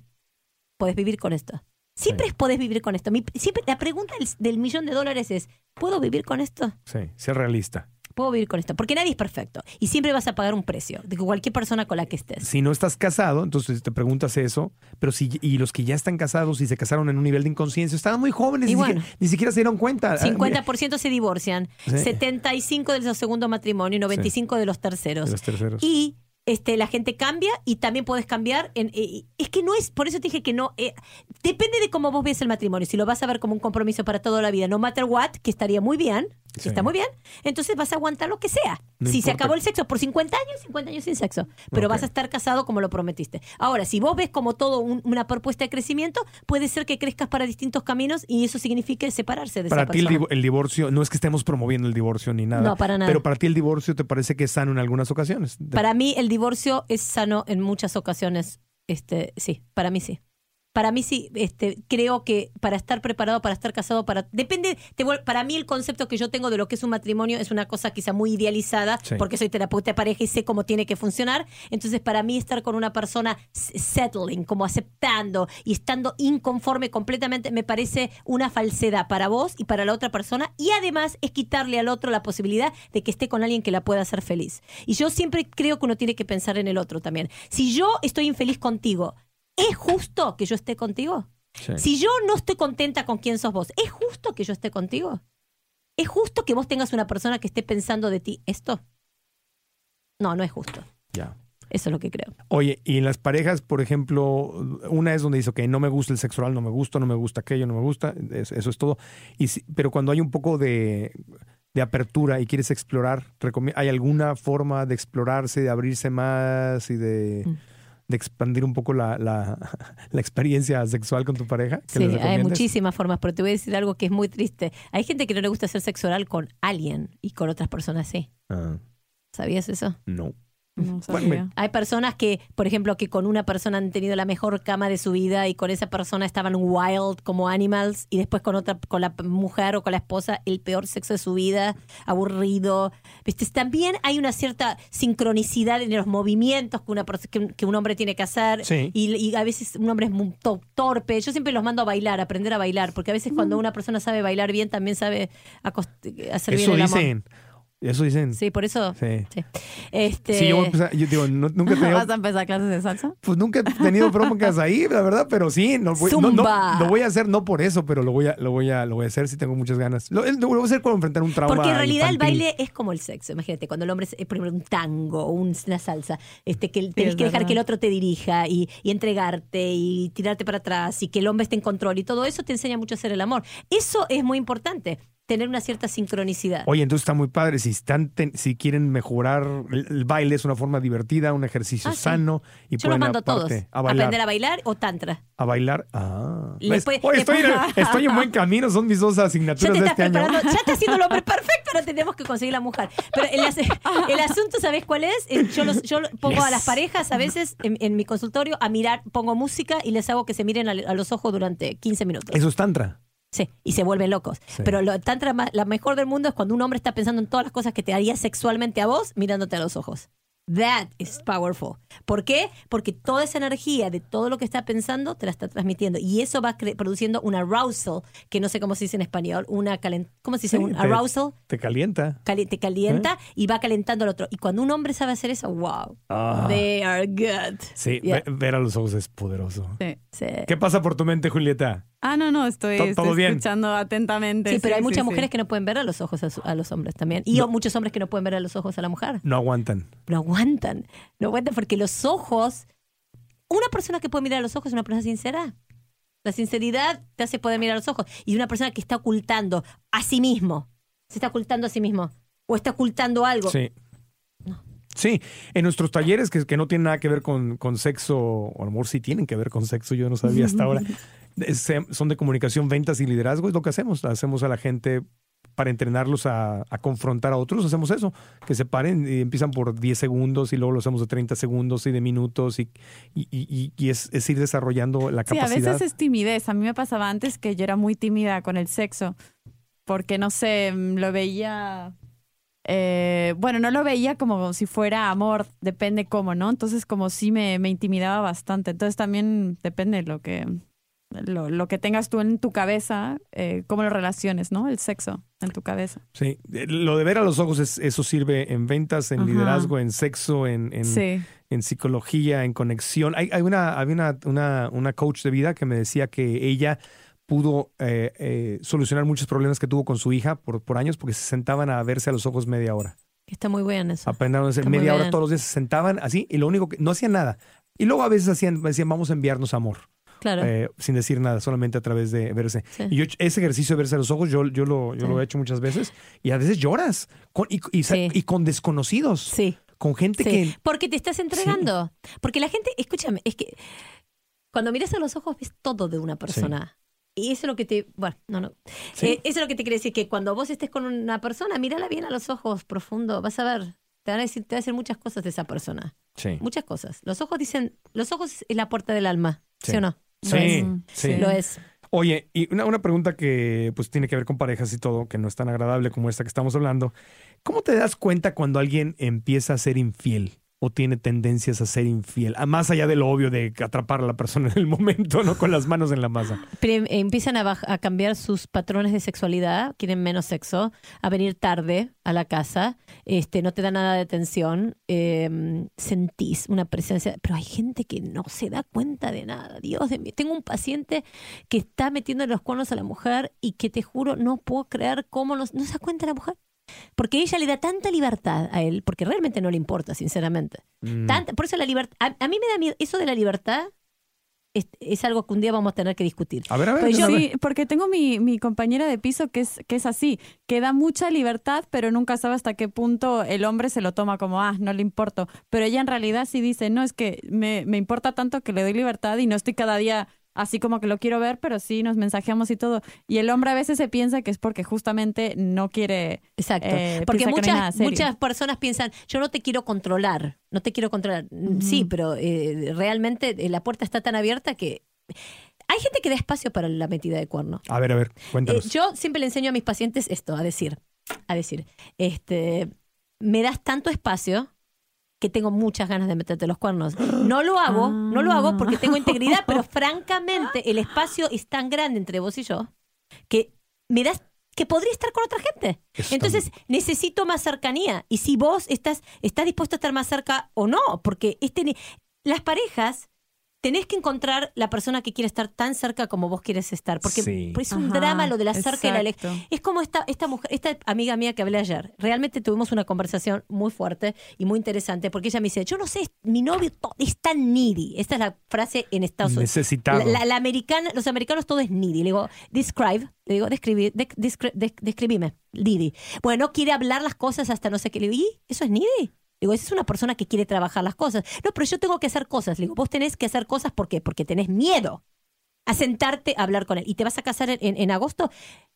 Puedes vivir con esto. Siempre Sí. podés vivir con esto. Mi- siempre la pregunta del, del millón de dólares es, ¿puedo vivir con esto? Sí, ser realista. Puedo vivir con esto. Porque nadie es perfecto. Y siempre vas a pagar un precio de cualquier persona con la que estés. Si no estás casado, entonces te preguntas eso, pero si y los que ya están casados y se casaron en un nivel de inconsciencia, estaban muy jóvenes, Y ni, bueno. siquiera, ni siquiera se dieron cuenta. 50% se divorcian, [LAUGHS] Sí. 75 de los segundos matrimonios y 95 de los terceros. De los terceros. Y este, la gente cambia y también puedes cambiar. En, eh, es que no es, por eso te dije que no. eh, depende de cómo vos ves el matrimonio. Si lo vas a ver como un compromiso para toda la vida, no matter what, que estaría muy bien, que Sí. está muy bien, entonces vas a aguantar lo que sea. No si se acabó el sexo por 50 años, 50 años sin sexo. Pero vas a estar casado como lo prometiste. Ahora, si vos ves como todo un- una propuesta de crecimiento, puede ser que crezcas para distintos caminos y eso signifique separarse de Para esa ti el, persona. divo- el divorcio, no es que estemos promoviendo el divorcio ni nada. No, para nada. Pero para ti el divorcio te parece que es sano en algunas ocasiones. Para mí el divorcio es sano en muchas ocasiones. Este, sí, para mí sí. Para mí sí, este, creo que para estar preparado, para estar casado, para depende, te para mí el concepto que yo tengo de lo que es un matrimonio es una cosa quizá muy idealizada, Sí. porque soy terapeuta de pareja y sé cómo tiene que funcionar. Entonces, para mí estar con una persona settling, como aceptando y estando inconforme completamente, me parece una falsedad para vos y para la otra persona. Y además es quitarle al otro la posibilidad de que esté con alguien que la pueda hacer feliz. Y yo siempre creo que uno tiene que pensar en el otro también. Si yo estoy infeliz contigo, ¿es justo que yo esté contigo? Sí. Si yo no estoy contenta con quién sos vos, ¿es justo que yo esté contigo? ¿Es justo que vos tengas una persona que esté pensando de ti esto? No, no es justo. Ya. Eso es lo que creo. Oye, y en las parejas, por ejemplo, una es donde dice, ok, no me gusta el sexo oral, no me gusta, no me gusta aquello, no me gusta, es- eso es todo. Y si- pero cuando hay un poco de, de apertura y quieres explorar, ¿hay alguna forma de explorarse, de abrirse más y de, Mm. De expandir un poco la, la, [LAUGHS] la experiencia sexual con tu pareja? que Sí, hay muchísimas formas, pero te voy a decir algo que es muy triste. Hay gente que no le gusta hacer sexo oral con alguien y con otras personas sí. Ah, ¿Sabías eso? no. No Bueno, sabía. Hay personas que, por ejemplo, que con una persona han tenido la mejor cama de su vida y con esa persona estaban wild como animals y después con otra, con la mujer o con la esposa, el peor sexo de su vida, aburrido. ¿Viste? También hay una cierta sincronicidad en los movimientos que, una, que, un, que un hombre tiene que hacer Sí. y, y a veces un hombre es muy to- torpe. Yo siempre los mando a bailar, a aprender a bailar, porque a veces cuando una persona sabe bailar bien, también sabe hacer bien Eso el amor. dicen. Eso dicen. Sí, por eso. Sí. sí. Este, Sí, yo, voy a empezar- yo digo, no- nunca he [LAUGHS] tenido ¿Vas a empezar clases de salsa? Pues nunca he tenido broncas ahí, la verdad, pero sí, no voy, no, no- Zumba. lo voy a hacer no por eso, pero lo voy a, lo voy a, lo voy a hacer si tengo muchas ganas. Lo, lo voy a hacer cuando enfrentar un trauma. Porque en realidad el baile es como el sexo. Imagínate, cuando el hombre es, eh, por ejemplo, un tango o un- una salsa, este, que tenés es que dejar que el otro te dirija y, y entregarte y tirarte para atrás y que el hombre esté en control y todo eso te enseña mucho a hacer el amor. Eso es muy importante, tener una cierta sincronicidad. Oye, entonces está muy padre. Si están, ten- si quieren mejorar, el, el baile es una forma divertida, un ejercicio Ah, sí. sano y Yo los mando a todos. aparte a bailar. Aprender a bailar o tantra. A bailar. Ah. Puede- Oye, estoy, en, puede- estoy en buen camino. Son mis dos asignaturas de este año. ya estás haciendo el hombre [LAUGHS] perfecto, ahora tenemos que conseguir la mujer. Pero el, as- el asunto, ¿sabes cuál es? Eh, Yo, los- yo pongo a las parejas a veces en, en mi consultorio a mirar, pongo música y les hago que se miren a, a los ojos durante 15 minutos. Eso es tantra. Sí, y se vuelven locos. Sí. Pero lo tantra la mejor del mundo es cuando un hombre está pensando en todas las cosas que te haría sexualmente a vos, mirándote a los ojos. That is powerful. ¿Por qué? Porque toda esa energía de todo lo que está pensando te la está transmitiendo. Y eso va produciendo un arousal, que no sé cómo se dice en español, una calen- ¿cómo se dice? Sí, un te- arousal. Te calienta. Cali- te calienta y va calentando al otro. Y cuando un hombre sabe hacer eso, wow, Ah. they are good. Sí, Yeah. ve- ver a los ojos es poderoso. Sí. Sí. ¿Qué pasa por tu mente, Julieta? Ah, no, no, estoy, To- estoy todo bien. escuchando atentamente. Sí, pero hay muchas sí. mujeres que no pueden ver a los ojos a, su- a los hombres también. Y No. muchos hombres que no pueden ver a los ojos a la mujer. No aguantan. No aguantan. No aguantan porque los ojos. Una persona que puede mirar a los ojos es una persona sincera. La sinceridad te hace poder mirar a los ojos. Y una persona que está ocultando a sí mismo. Se está ocultando a sí mismo. O está ocultando algo. Sí. Sí, en nuestros talleres que, que no tienen nada que ver con, con sexo, o a lo mejor sí tienen que ver con sexo, yo no sabía hasta ahora, [LAUGHS] son de comunicación, ventas y liderazgo, es lo que hacemos. Hacemos a la gente para entrenarlos a, a confrontar a otros, hacemos eso, que se paren y empiezan por 10 segundos y luego lo hacemos de 30 segundos y de minutos y, y, y- y es, es ir desarrollando la Sí, a capacidad. veces es timidez. A mí me pasaba antes que yo era muy tímida con el sexo, porque no sé, mm, lo veía, eh, bueno, no lo veía como si fuera amor, depende cómo, ¿no? Entonces como sí me, me intimidaba bastante. Entonces también depende lo que, lo, lo que tengas tú en tu cabeza, eh, cómo lo relaciones, ¿no? El sexo en tu cabeza. Sí, eh, lo de ver a los ojos, es- eso sirve en ventas, en Ajá. liderazgo, en sexo, en, en, Sí. en psicología, en conexión. Hay, hay una, había una, una, una coach de vida que me decía que ella pudo eh, eh, solucionar muchos problemas que tuvo con su hija por, por años porque se sentaban a verse a los ojos media hora. Está muy bien eso. Aprendieron a hacer media hora todos los días, se sentaban así y lo único que no hacían nada. Y luego a veces hacían, decían, vamos a enviarnos amor, Claro. eh, sin decir nada, solamente a través de verse. Sí. Y yo, ese ejercicio de verse a los ojos, yo, yo, lo, yo Sí. lo he hecho muchas veces y a veces lloras con, y, y- Sí. y con desconocidos, Sí. con gente Sí, que... porque te estás entregando. Porque la gente, escúchame, es que cuando miras a los ojos ves todo de una persona. Y eso es lo que te, bueno, no, no. Sí. Eh, eso es lo que te quiere decir, que cuando vos estés con una persona, mírala bien a los ojos, profundo, vas a ver, te van a decir, te van a decir muchas cosas de esa persona. Sí. Muchas cosas. Los ojos dicen, los ojos es la puerta del alma, ¿sí, Sí. o no? Sí, Lo es. sí. Lo es. Oye, y una, una pregunta que pues tiene que ver con parejas y todo, que no es tan agradable como esta que estamos hablando. ¿Cómo te das cuenta cuando alguien empieza a ser infiel o tiene tendencias a ser infiel? Ah, Más allá de lo obvio de atrapar a la persona en el momento, ¿no? Con las manos en la masa. Pero, empiezan a, a cambiar sus patrones de sexualidad, quieren menos sexo, a venir tarde a la casa, este, no te da nada de atención, eh, sentís una presencia, pero hay gente que no se da cuenta de nada, Dios de mí. Tengo un paciente que está metiendo los cuernos a la mujer y que te juro, no puedo creer cómo no, no se da cuenta la mujer. Porque ella le da tanta libertad a él, porque realmente no le importa, sinceramente. Mm. Tanta- por eso la libertad, a, a mí me da miedo, eso de la libertad es, es algo que un día vamos a tener que discutir. A ver, a ver. Pues a ver. Sí, porque tengo mi, mi compañera de piso que es, que es así, que da mucha libertad, pero nunca sabe hasta qué punto el hombre se lo toma como, ah, no le importo. Pero ella en realidad sí dice, no, es que me, me importa tanto que le doy libertad y no estoy cada día así como que lo quiero ver, pero sí nos mensajeamos y todo. Y el hombre a veces se piensa que es porque justamente no quiere... Exacto. Eh, Porque muchas, muchas personas piensan, yo no te quiero controlar, no te quiero controlar. Mm, Sí, pero eh, realmente eh, la puerta está tan abierta que... Hay gente que da espacio para la metida de cuerno. A ver, a ver, Eh, cuéntanos. yo siempre le enseño a mis pacientes esto, a decir, a decir, este, me das tanto espacio que tengo muchas ganas de meterte los cuernos. [GASPS] No lo hago, no lo hago porque tengo integridad, pero [LAUGHS] francamente el espacio es tan grande entre vos y yo que me das que podría estar con otra gente. Está Entonces necesito más cercanía y si vos estás estás dispuesto a estar más cerca o no, porque este las parejas tenés que encontrar la persona que quiere estar tan cerca como vos quieres estar, porque Sí. es un Ajá, drama lo de la cerca y la lejos. Es como esta, esta mujer, esta amiga mía que hablé ayer. Realmente tuvimos una conversación muy fuerte y muy interesante porque ella me dice, yo no sé, mi novio es tan needy. Esta es la frase en Estados Unidos. Necesitado. La, la- la americana, los americanos todo es needy. Le digo, describe, le digo, describí, de- descri- de- describime, needy. Bueno, no quiere hablar las cosas hasta no sé qué. Le digo, ¿y eso es needy? Digo, esa es una persona que quiere trabajar las cosas. No, pero yo tengo que hacer cosas. Le digo, vos tenés que hacer cosas ¿por qué? porque tenés miedo a sentarte a hablar con él. ¿Y te vas a casar en, en- en agosto?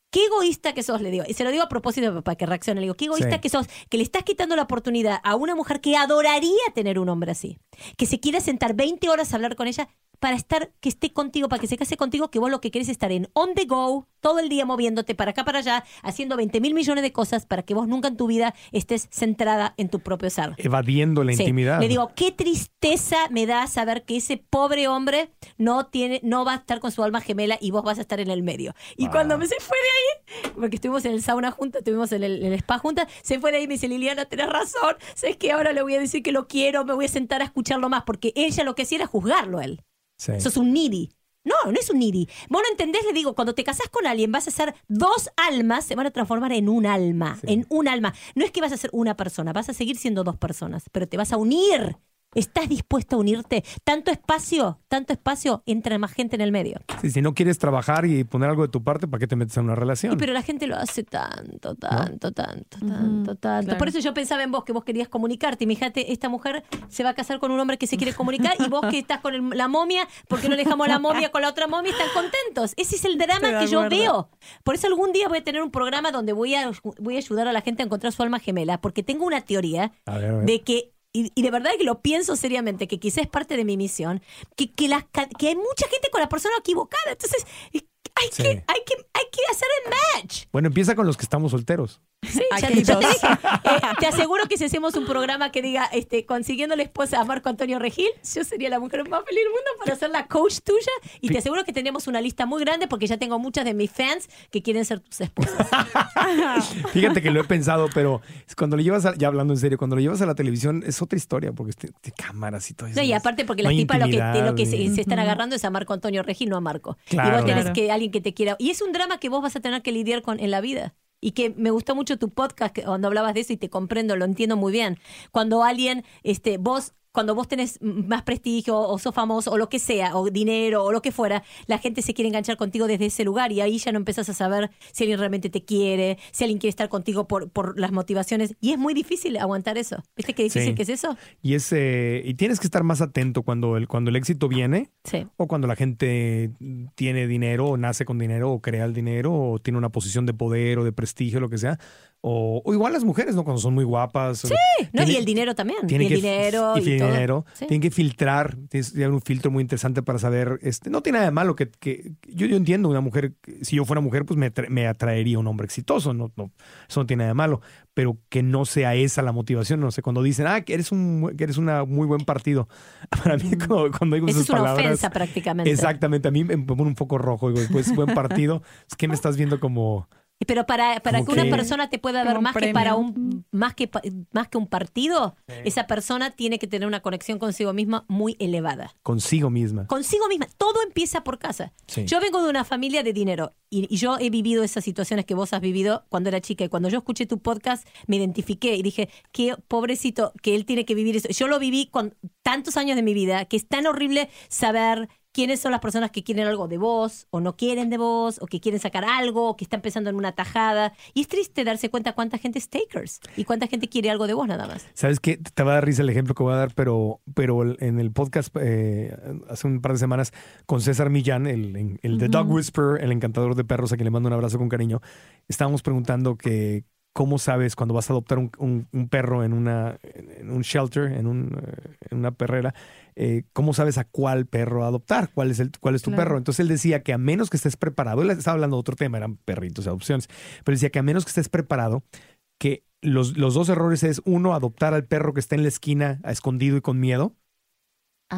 Qué egoísta que sos, le digo. Y se lo digo a propósito para que reaccione. Le digo, qué egoísta Sí. que sos, que le estás quitando la oportunidad a una mujer que adoraría tener un hombre así. Que se quiera sentar 20 horas a hablar con ella para estar, que esté contigo, para que se case contigo, que vos lo que querés es estar en on the go, todo el día moviéndote para acá, para allá, haciendo 20 mil millones de cosas para que vos nunca en tu vida estés centrada en tu propio ser. Evadiendo la Sí. intimidad. Le digo, qué tristeza me da saber que ese pobre hombre no tiene, no va a estar con su alma gemela y vos vas a estar en el medio. Y Ah. cuando me se fue de ahí, porque estuvimos en el sauna juntas, estuvimos en el, en el spa juntas, se fue de ahí y me dice, Liliana, tenés razón, sabes que ahora le voy a decir que lo quiero, me voy a sentar a escucharlo más, porque ella lo que hacía era juzgarlo a él. Sí. Sos un needy. No, no es un needy. Vos no entendés, le digo, cuando te casás con alguien vas a ser dos almas, se van a transformar en un alma, Sí. en un alma. No es que vas a ser una persona, vas a seguir siendo dos personas, pero te vas a unir ¿Estás dispuesto a unirte? Tanto espacio, tanto espacio, entra más gente en el medio. Sí, si no quieres trabajar y poner algo de tu parte, ¿para qué te metes en una relación? Y pero la gente lo hace tanto, tanto, tanto, tanto, tanto. Por eso yo pensaba en vos, que vos querías comunicarte. Y fíjate, esta mujer se va a casar con un hombre que se quiere comunicar y vos que estás con el- la momia, porque no le dejamos la momia con la otra momia, están contentos. Ese es el drama que yo veo. Por eso algún día voy a tener un programa donde voy a, voy a ayudar a la gente a encontrar su alma gemela, porque tengo una teoría A ver, a ver. de que y, y de verdad que lo pienso seriamente, que quizás es parte de mi misión, que, que, las que hay mucha gente con la persona equivocada. Entonces, hay, Sí. que, hay, que, hay que hacer el match. Bueno, empieza con los que estamos solteros. Sí, ya, te dije. Eh, te aseguro que si hacemos un programa que diga este, consiguiendo la esposa a Marco Antonio Regil, yo sería la mujer más feliz del mundo para ser la coach tuya. Y te aseguro que tenemos una lista muy grande porque ya tengo muchas de mis fans que quieren ser tus esposas. [LAUGHS] Fíjate que lo he pensado, pero cuando lo llevas, a- ya hablando en serio, cuando lo llevas a la televisión es otra historia, porque es de, de cámaras y todo eso. No, y aparte porque las tipas lo que, de lo que se, están agarrando es a Marco Antonio Regil, no a Marco. y Claro. vos tenés Claro. que alguien que te quiera. Y es un drama que vos vas a tener que lidiar con en la vida. Y que me gustó mucho tu podcast que- cuando hablabas de eso y te comprendo, lo entiendo muy bien. Cuando alguien, este, vos, cuando vos tenés más prestigio o sos famoso o lo que sea, o dinero o lo que fuera, la gente se quiere enganchar contigo desde ese lugar y ahí ya no empezás a saber si alguien realmente te quiere, si alguien quiere estar contigo por, por las motivaciones. Y es muy difícil aguantar eso. ¿Viste qué difícil Sí. que es eso? Y, es, eh, y tienes que estar más atento cuando el, cuando el éxito viene Sí. o cuando la gente tiene dinero o nace con dinero o crea el dinero o tiene una posición de poder o de prestigio, lo que sea. O, o igual las mujeres, ¿no? Cuando son muy guapas. Sí, No, y el dinero también. Y el que, dinero y, y, todo. dinero. Sí. Tienen que filtrar. Tener un filtro muy interesante para saber. Este, no tiene nada de malo que, que yo, yo entiendo una mujer. Si yo fuera mujer, pues me, me atraería un hombre exitoso. No, no, eso no tiene nada de malo. Pero que no sea esa la motivación. No sé, cuando dicen, ah, que eres un que eres una muy buen partido. [LAUGHS] Para mí, cuando, cuando digo esas es una palabras. ofensa prácticamente. Exactamente. A mí me pone un poco rojo. Digo, pues buen partido. Es que me estás viendo como. Pero para, para que una que- persona te pueda ver más que para un más que pa- más que un partido, esa persona tiene que tener una conexión consigo misma muy elevada. consigo misma. Consigo misma. Todo empieza por casa. Sí. Yo vengo de una familia de dinero y, y yo he vivido esas situaciones que vos has vivido cuando era chica. Y cuando yo escuché tu podcast, me identifiqué y dije, qué pobrecito que él tiene que vivir eso. Yo lo viví con tantos años de mi vida que es tan horrible saber quiénes son las personas que quieren algo de vos o no quieren de vos o que quieren sacar algo o que están pensando en una tajada. Y es triste darse cuenta cuánta gente es takers y cuánta gente quiere algo de vos nada más. ¿Sabes qué? Te va a dar risa el ejemplo que voy a dar, pero, pero en el podcast eh, hace un par de semanas con César Millán, el, el The Dog Whisperer, el encantador de perros, a quien le mando un abrazo con cariño, estábamos preguntando que cómo sabes cuando vas a adoptar un, un- un perro en, una, en un shelter, en, un, eh, en una perrera, eh, cómo sabes a cuál perro adoptar, cuál es, el, cuál es tu Claro. perro. Entonces él decía que a menos que estés preparado, él estaba hablando de otro tema, eran perritos y adopciones, pero decía que a menos que estés preparado, que los, los dos errores es uno, adoptar al perro que está en la esquina escondido y con miedo.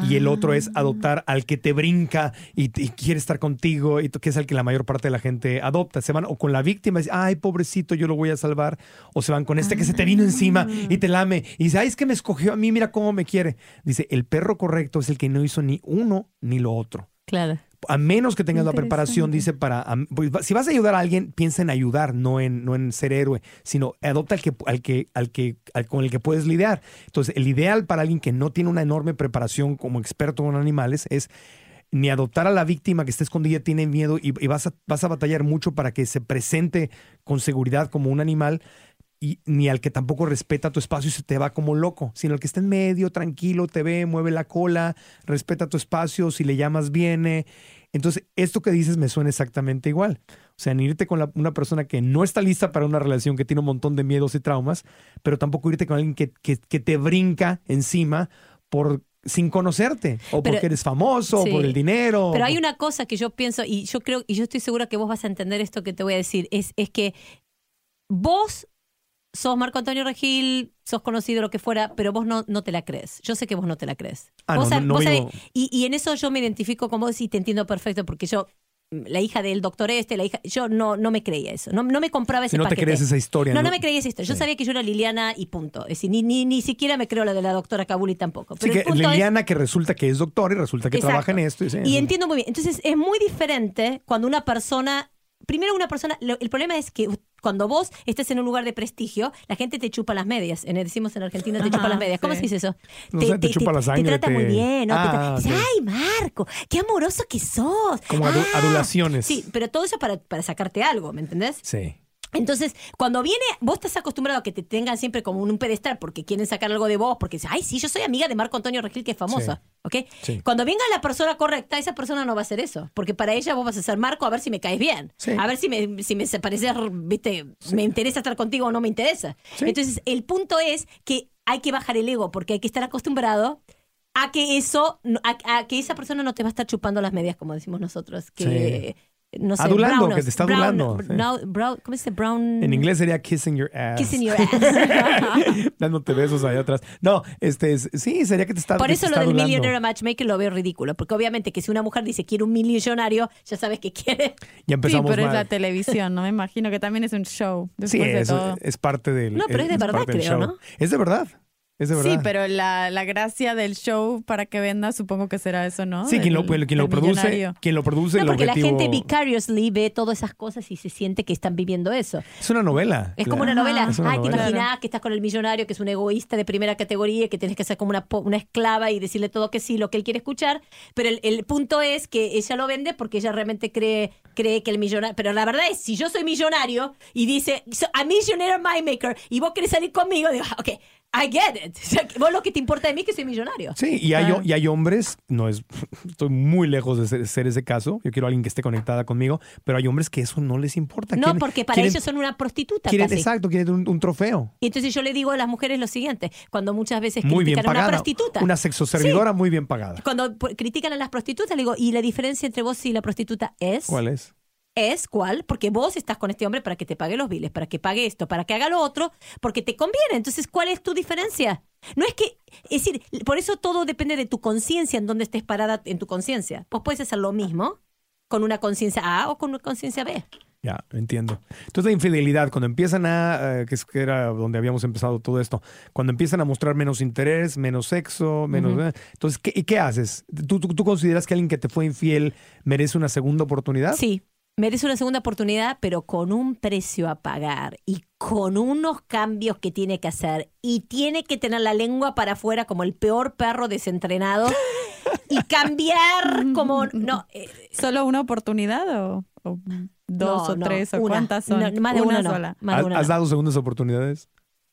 Y el otro es adoptar al que te brinca y, y quiere estar contigo, y que es el que la mayor parte de la gente adopta. Se van o con la víctima y dicen, ay, pobrecito, yo lo voy a salvar. O se van con este que se te vino encima y te lame. Y dice, ay, es que me escogió a mí, mira cómo me quiere. Dice, el perro correcto es el que no hizo ni uno ni lo otro. Claro. A menos que tengas la preparación, dice, para... pues, si vas a ayudar a alguien, piensa en ayudar, no en, no en ser héroe, sino adopta al que, al que, al que, al- con el que puedes lidiar. Entonces, el ideal para alguien que no tiene una enorme preparación como experto en animales es ni adoptar a la víctima que está escondida, tiene miedo y, y vas, a, vas a batallar mucho para que se presente con seguridad como un animal, y ni al que tampoco respeta tu espacio y se te va como loco, sino el que está en medio, tranquilo, te ve, mueve la cola, respeta tu espacio, si le llamas viene. Entonces, esto que dices me suena exactamente igual. O sea, ni irte con la- una persona que no está lista para una relación, que tiene un montón de miedos y traumas, pero tampoco irte con alguien que, que, que te brinca encima por sin conocerte, o Pero- porque eres famoso, Sí. o por el dinero. Pero hay una cosa que yo pienso, y yo creo, y yo estoy segura que vos vas a entender esto que te voy a decir, es, es que vos sos Marco Antonio Regil, sos conocido, lo que fuera, pero vos no, no te la crees. Yo sé que vos no te la crees. Ah, Vos no, no vos sabés- y, y en eso yo me identifico con vos y te entiendo perfecto, porque yo, la hija del doctor este, la hija, yo no, no me creía eso, no, no me compraba ese Si no te paquete. crees esa historia. No, no me creía esto. Yo Sí. sabía que yo era Liliana y punto. Es decir, ni, ni, ni siquiera me creo la de la doctora Kabuli tampoco. Sí, Pero que el punto es- Liliana que resulta que es doctora y resulta que Exacto. trabaja en esto. Y, sí, Y entiendo muy bien. Entonces, es muy diferente cuando una persona. Primero, una persona. el problema es que cuando vos estés en un lugar de prestigio, la gente te chupa las medias. En, decimos en Argentina, te chupa las medias. ¿Cómo sí. se dice eso? No sé, te chupa la sangre, Te trata te- muy bien. ¿no? Te Ah, tra- ay, Marco, qué amoroso que sos. Como Ah". adulaciones. Sí, pero todo eso para, para sacarte algo, ¿me entendés? Sí. Entonces, cuando viene, vos estás acostumbrado a que te tengan siempre como un pedestal porque quieren sacar algo de vos, porque dicen, ay, sí, yo soy amiga de Marco Antonio Regil, que es famosa, Sí. ¿ok? Sí. Cuando venga la persona correcta, esa persona no va a hacer eso, porque para ella vos vas a ser Marco a ver si me caes bien, Sí. a ver si me, si me pareces, viste, me interesa estar contigo o no me interesa. Entonces, el punto es que hay que bajar el ego, porque hay que estar acostumbrado a que eso, a, a que esa persona no te va a estar chupando las medias, como decimos nosotros, que... No sé, Adulando, brownos, que te está brown- adulando, sí. brown- ¿Cómo se dice? Brown. En inglés sería kissing your ass. Kissing your [LAUGHS] ass. [LAUGHS] Dándote besos allá atrás. No, este es- sí, sería que te está Por eso lo del adulando. millionaire matchmaker lo veo ridículo. Porque obviamente que si una mujer dice quiero un millonario, ya sabes que quiere. Ya Sí, empezamos pero es la televisión, ¿no? Me imagino que también es un show. Sí, de todo. es parte del. No, pero es de verdad, creo, show. ¿no? Es de verdad. Es de verdad. Sí, pero la, la gracia del show para que venda, supongo que será eso, ¿no? Sí, quien lo, Del- quien lo produce, millonario. quien lo produce, No, el porque la gente vicariously ve todas esas cosas y se siente que están viviendo eso. Es una novela. Es claro. como una novela. Es una Ay, te novela. imaginas que estás con el millonario, que es un egoísta de primera categoría, que tienes que ser como una, una esclava y decirle todo que sí, lo que él quiere escuchar. Pero el, el punto es que ella lo vende porque ella realmente cree, cree que el millonario. Pero la verdad es, si yo soy millonario y dice, "So, a millionaire mind maker, y vos querés salir conmigo, digo, "Ah, ok, I get it. [LAUGHS] O sea, vos lo que te importa de mí es que soy millonario. Sí, y hay, Claro. y hay hombres, no es, [LAUGHS] estoy muy lejos de ser, ser ese caso, yo quiero a alguien que esté conectada conmigo, pero hay hombres que eso no les importa. No, Quieren- porque para quieren- ellos son una prostituta quieren, casi. Exacto, quieren un, un trofeo. Y entonces yo le digo a las mujeres lo siguiente, cuando muchas veces Muy critican a una prostituta. Una sexoservidora muy bien pagada. Cuando critican a las prostitutas, le digo, ¿y la diferencia entre vos y la prostituta es? ¿Cuál es? Es cuál, porque vos estás con este hombre para que te pague los biles, para que pague esto, para que haga lo otro, porque te conviene. Entonces, ¿cuál es tu diferencia? No es que, es decir, por eso todo depende de tu conciencia, en dónde estés parada en tu conciencia. Vos puedes hacer lo mismo con una conciencia A o con una conciencia B. Ya, entiendo. Entonces la infidelidad, cuando empiezan a, eh, que es que era donde habíamos empezado todo esto, cuando empiezan a mostrar menos interés, menos sexo, menos... eh, entonces, ¿qué, ¿y qué haces? ¿Tú, tú, tú consideras que alguien que te fue infiel merece una segunda oportunidad? Sí, merece una segunda oportunidad, pero con un precio a pagar y con unos cambios que tiene que hacer. Y tiene que tener la lengua para afuera como el peor perro desentrenado y [LAUGHS] cambiar como... No, eh, ¿Solo una oportunidad o, o dos no, o no, tres o una. cuántas son? No, más de una, no, sola. más de ¿Has, una has no. dado segundas oportunidades?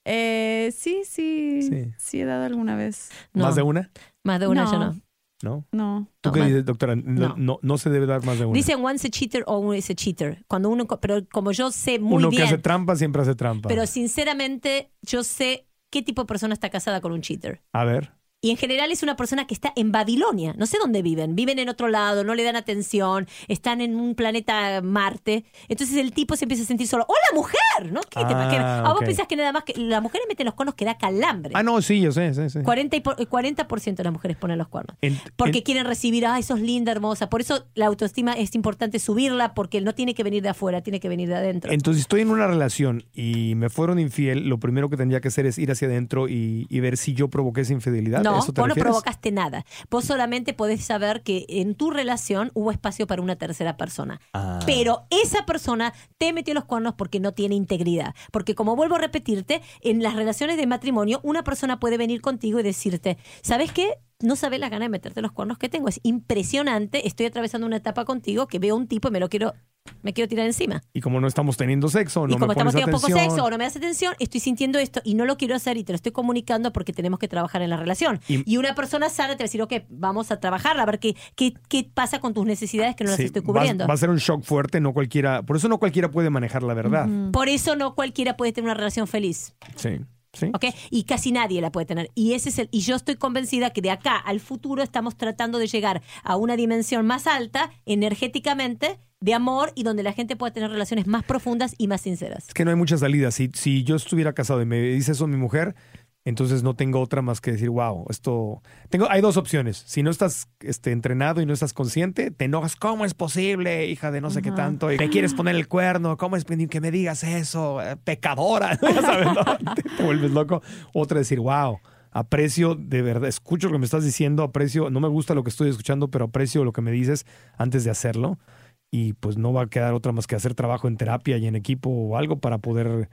Eh, sí, sí, Sí. sí. he dado alguna vez. No, ¿Más de una? Más de una No. yo no. ¿No? No. ¿Tú No, qué dices, doctora? No, no. se debe dar más de una. Dicen once a cheater o uno is a cheater. Cuando uno, pero como yo sé muy Uno bien, que hace trampa siempre hace trampa. pero sinceramente yo sé qué tipo de persona está casada con un cheater. A ver. Y en general es una persona que está en Babilonia. No sé dónde viven. Viven en otro lado, no le dan atención, están en un planeta Marte. Entonces el tipo se empieza a sentir solo. ¡Hola, mujer! ¿No? ¿Qué te Ah? ¿A vos pensás que nada más que las mujeres meten los cuernos que da calambre? Ah, no, sí, yo sé, sí, sí. 40%, y por- 40% de las mujeres ponen los cuernos. Porque en- quieren recibir, ay, sos linda, hermosa. Por eso la autoestima es importante subirla, porque no tiene que venir de afuera, tiene que venir de adentro. Entonces, estoy en una relación y me fueron infiel, lo primero que tendría que hacer es ir hacia adentro y, y ver si yo provoqué esa infidelidad. No, ¿A vos ¿Eso te no provocaste nada. Vos solamente podés saber que en tu relación hubo espacio para una tercera persona. Ah. Pero esa persona te metió los cuernos porque no tiene integridad. Porque como vuelvo a repetirte, en las relaciones de matrimonio, una persona puede venir contigo y decirte, ¿sabes qué? No sabes la gana de meterte los cuernos que tengo. Es impresionante. Estoy atravesando una etapa contigo que veo un tipo y me lo quiero, me quiero tirar encima. Y como no estamos teniendo sexo, no y como me estamos pones teniendo poco sexo o no me das atención, estoy sintiendo esto y no lo quiero hacer y te lo estoy comunicando porque tenemos que trabajar en la relación. Y- Y, una persona sana te va a decir, ok, vamos a trabajar, a ver qué, qué, qué pasa con tus necesidades que no las estoy cubriendo. Va, a ser un shock fuerte, no cualquiera. Por eso no cualquiera puede manejar la verdad. Por eso no cualquiera puede tener una relación feliz. Sí, sí. ¿ok? Y casi nadie la puede tener. Y ese es el, y yo estoy convencida que de acá al futuro estamos tratando de llegar a una dimensión más alta, energéticamente, de amor y donde la gente pueda tener relaciones más profundas y más sinceras. Es que no hay muchas salidas. Si, si yo estuviera casado y me dice eso mi mujer, entonces no tengo otra más que decir, wow, esto... Tengo, hay dos opciones. Si no estás este, entrenado y no estás consciente, te enojas, ¿cómo es posible, hija de no sé qué tanto? Y me quieres poner el cuerno, ¿cómo es que me digas eso? Eh, Pecadora, [LAUGHS] ya sabes, ¿no? [LAUGHS] te, te vuelves loco. Otra decir, wow. Aprecio de verdad, escucho lo que me estás diciendo, aprecio, no me gusta lo que estoy escuchando, pero aprecio lo que me dices antes de hacerlo. y pues no va a quedar otra más que hacer trabajo en terapia y en equipo o algo para poder,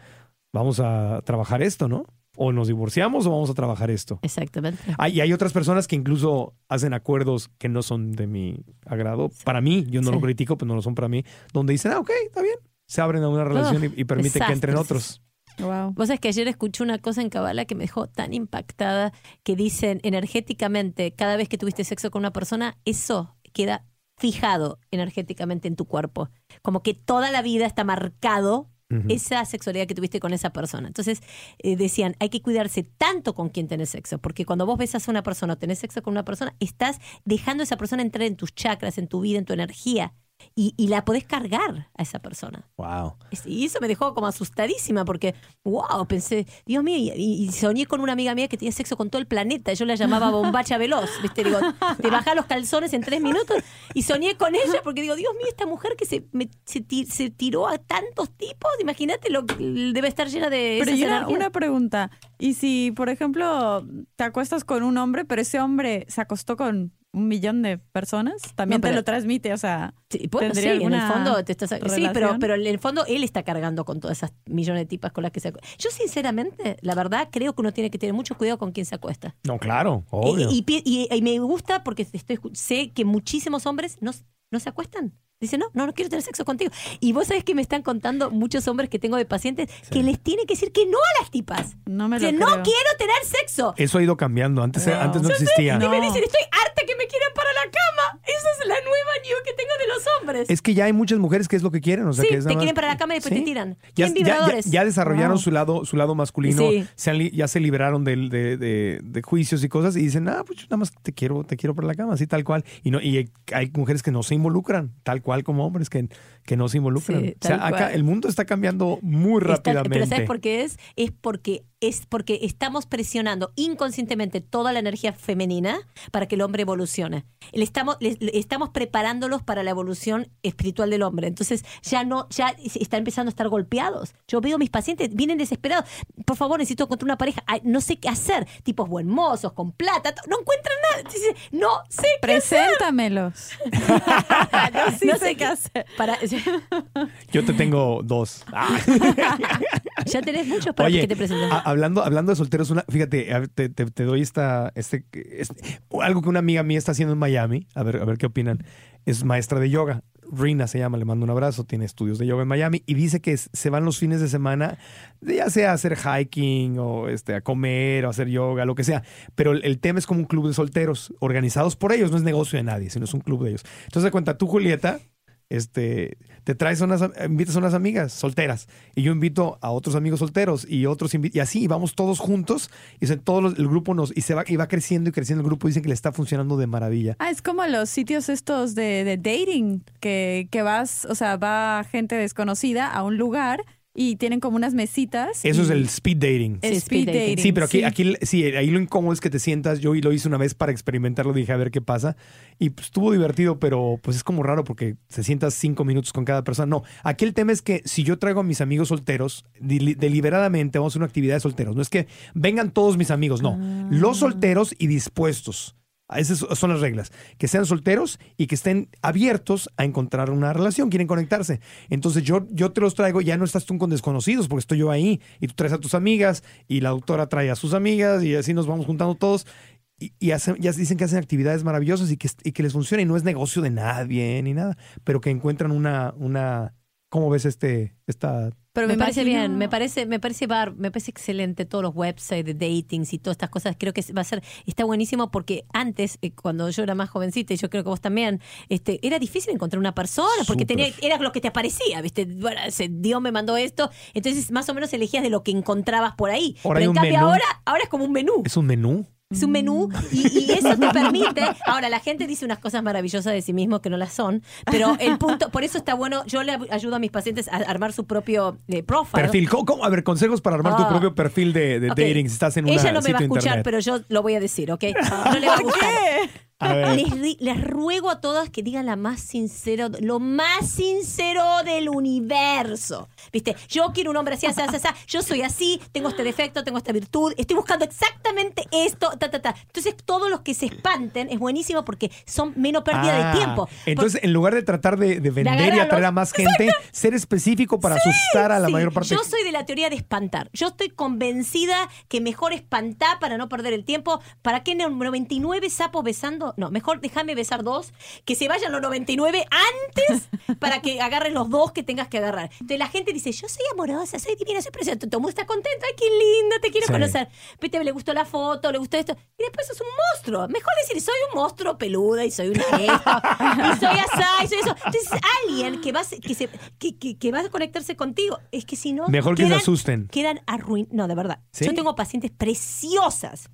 vamos a trabajar esto, ¿no? O nos divorciamos o vamos a trabajar esto. Exactamente. Ah, y hay otras personas que incluso hacen acuerdos que no son de mi agrado. Para mí, yo no Sí. lo critico, pues no lo son para mí, donde dicen, ah, ok, está bien. Se abren a una relación y, y permiten que entren otros. Wow. Vos sabés que ayer escuché una cosa en Kabbalah que me dejó tan impactada que dicen energéticamente, cada vez que tuviste sexo con una persona, eso queda fijado energéticamente en tu cuerpo. Como que toda la vida está marcado Esa sexualidad que tuviste con esa persona. Entonces eh, decían, hay que cuidarse tanto con quien tenés sexo, porque cuando vos besas a una persona o tenés sexo con una persona, estás dejando a esa persona entrar en tus chakras, en tu vida, en tu energía. Y, y la podés cargar a esa persona. Wow. Y eso me dejó como asustadísima porque, wow, pensé, Dios mío, y, y soñé con una amiga mía que tenía sexo con todo el planeta. Yo la llamaba bombacha veloz, ¿viste? Digo, te baja los calzones en tres minutos. Y soñé con ella porque digo, Dios mío, esta mujer que se, me- se, ti- se tiró a tantos tipos, imagínate, lo que debe estar llena de Pero esas y una, una pregunta. ¿Y si, por ejemplo, te acuestas con un hombre, pero ese hombre se acostó con un millón de personas? También No, te pero- lo transmite, o sea... Sí, bueno, sí, ¿Tendría en el alguna fondo te estás... Sí, pero, pero en el fondo él está cargando con todas esas millones de tipas con las que se acuesta. Yo sinceramente, la verdad, creo que uno tiene que tener mucho cuidado con quién se acuesta. No, claro, obvio. Y, y y- y me gusta porque estoy, sé que muchísimos hombres no, no se acuestan. Dicen, no, no, no quiero tener sexo contigo. Y vos sabés que me están contando muchos hombres que tengo de pacientes que les tiene que decir que no a las tipas. No me lo no creo. quiero tener sexo. Eso ha ido cambiando. Antes, antes no existía. Y me No. dicen, estoy harta que me quieran para la cama. Esa es la nueva news que tengo de los hombres. Es que ya hay muchas mujeres que es lo que quieren. O sea, Sí, que es te más- quieren para la cama y después Sí. te tiran. Ya, Quieren ya- ya- vibradores. ya desarrollaron Wow. su lado su lado masculino, se han li- ya se liberaron de- de juicios y cosas y dicen, ah, pues yo nada más te quiero, te quiero para la cama, así tal cual. Y no y hay mujeres que no se involucran, tal cual como hombres que, que no se involucran. Sí, o sea, acá el mundo está cambiando muy Está- rápidamente. pero ¿sabes por qué es? Es porque es porque estamos presionando inconscientemente toda la energía femenina para que el hombre evolucione. Le estamos, le- le estamos preparándolos para la evolución espiritual del hombre. Entonces ya no, ya están empezando a estar golpeados. Yo veo a mis pacientes, vienen desesperados. Por favor, necesito encontrar una pareja. Ay, no sé qué hacer. Tipos buen mozos, con plata. to- No encuentran nada. No sé qué Preséntamelos. [LAUGHS] [LAUGHS] no, sí no sé sé qué hacer. Para, Yo te tengo dos. Ah. [LAUGHS] [LAUGHS] ya tenés muchos para Oye, que te presenten. a- hablando, hablando de solteros, una, fíjate, te, te- te doy esta, este, este- algo que una amiga mía está haciendo en Miami, a ver, a ver qué opinan. Es maestra de yoga. Rina se llama, le mando un abrazo, tiene estudios de yoga en Miami y dice que se van los fines de semana, ya sea a hacer hiking o este, a comer o a hacer yoga, lo que sea. Pero el, el tema es como un club de solteros, organizados por ellos, no es negocio de nadie, sino es un club de ellos. Entonces, de cuenta, tú, Julieta, este, te traes unas, invitas a unas amigas solteras y yo invito a otros amigos solteros y otros y así y vamos todos juntos y se- los- el grupo nos y se va y va creciendo y creciendo el grupo dicen que le está funcionando de maravilla. Ah, es como los sitios estos de, de dating, que, que vas, o sea, va gente desconocida a un lugar y tienen como unas mesitas. Eso y- es el speed dating. el Sí, speed speed dating. Sí, pero aquí, aquí sí, ahí lo incómodo es que te sientas. Yo lo hice una vez para experimentarlo, dije a ver qué pasa. Y pues, estuvo divertido, pero pues es como raro porque se sientas cinco minutos con cada persona. No, aquí el tema es que si yo traigo a mis amigos solteros, deli- deliberadamente vamos a hacer una actividad de solteros. No es que vengan todos mis amigos, no. Los solteros y dispuestos. Esas son las reglas. Que sean solteros y que estén abiertos a encontrar una relación, quieren conectarse. Entonces yo, yo te los traigo, ya no estás tú con desconocidos porque estoy yo ahí y tú traes a tus amigas y la doctora trae a sus amigas y así nos vamos juntando todos. Y, ya dicen que hacen actividades maravillosas y que, y que les funciona y no es negocio de nadie ni nada, pero que encuentran una, una ¿cómo ves este, esta Pero me, parece imagino- bien, me parece, me parece bar, me parece excelente todos los websites de datings y todas estas cosas. Creo que va a ser, está buenísimo porque antes, eh, cuando yo era más jovencita, y yo creo que vos también, este, era difícil encontrar una persona porque tenía, era lo que te aparecía, viste, bueno, se- Dios me mandó esto, entonces más o menos elegías de lo que encontrabas por ahí. Ahora Pero hay en un cambio menú. ahora, ahora es como un menú. es un menú? Es un menú y, y eso te permite. Ahora, la gente dice unas cosas maravillosas de sí mismo que no las son, pero el punto, por eso está bueno. Yo le ayudo a mis pacientes a armar su propio eh, profile. Perfil. ¿Cómo, cómo? A ver, consejos para armar tu Ah. propio perfil de, dating si estás en una Ella no me va a escuchar, internet. pero yo lo voy a decir, ¿ok? No le va a [LAUGHS] gustar. A ver. Les, ruego a todas que digan la más sincero, lo más sincero del universo. ¿Viste? Yo quiero un hombre así, así, así, así. Yo soy así, tengo este defecto, tengo esta virtud, estoy buscando exactamente esto, ta, ta, ta. Entonces, todos los que se espanten es buenísimo porque son menos pérdida Ah, de tiempo. Entonces, en lugar de tratar de, de vender y atraer a más gente, ser específico para asustar a la Sí, mayor parte. Yo soy de la teoría de espantar. Yo estoy convencida que mejor espantar para no perder el tiempo. ¿Para qué no- 99 sapos besando? No, mejor déjame besar dos. Que se vayan los 99 antes [LAUGHS] para que agarres los dos que tengas que agarrar. Entonces la gente dice, yo soy amorosa, soy divina, soy preciosa. Todo el mundo está contento. Ay, qué linda, te quiero Sí. conocer. Viste, le gustó la foto, le gustó esto. Y después sos un monstruo. Mejor decir, soy un monstruo peluda y soy una esto. y soy así, y soy eso. Entonces alguien que va, que, se, que, que- que va a conectarse contigo. Es que si no... Mejor que se asusten. Quedan arruinados. No, de verdad. ¿Sí? Yo tengo pacientes preciosas.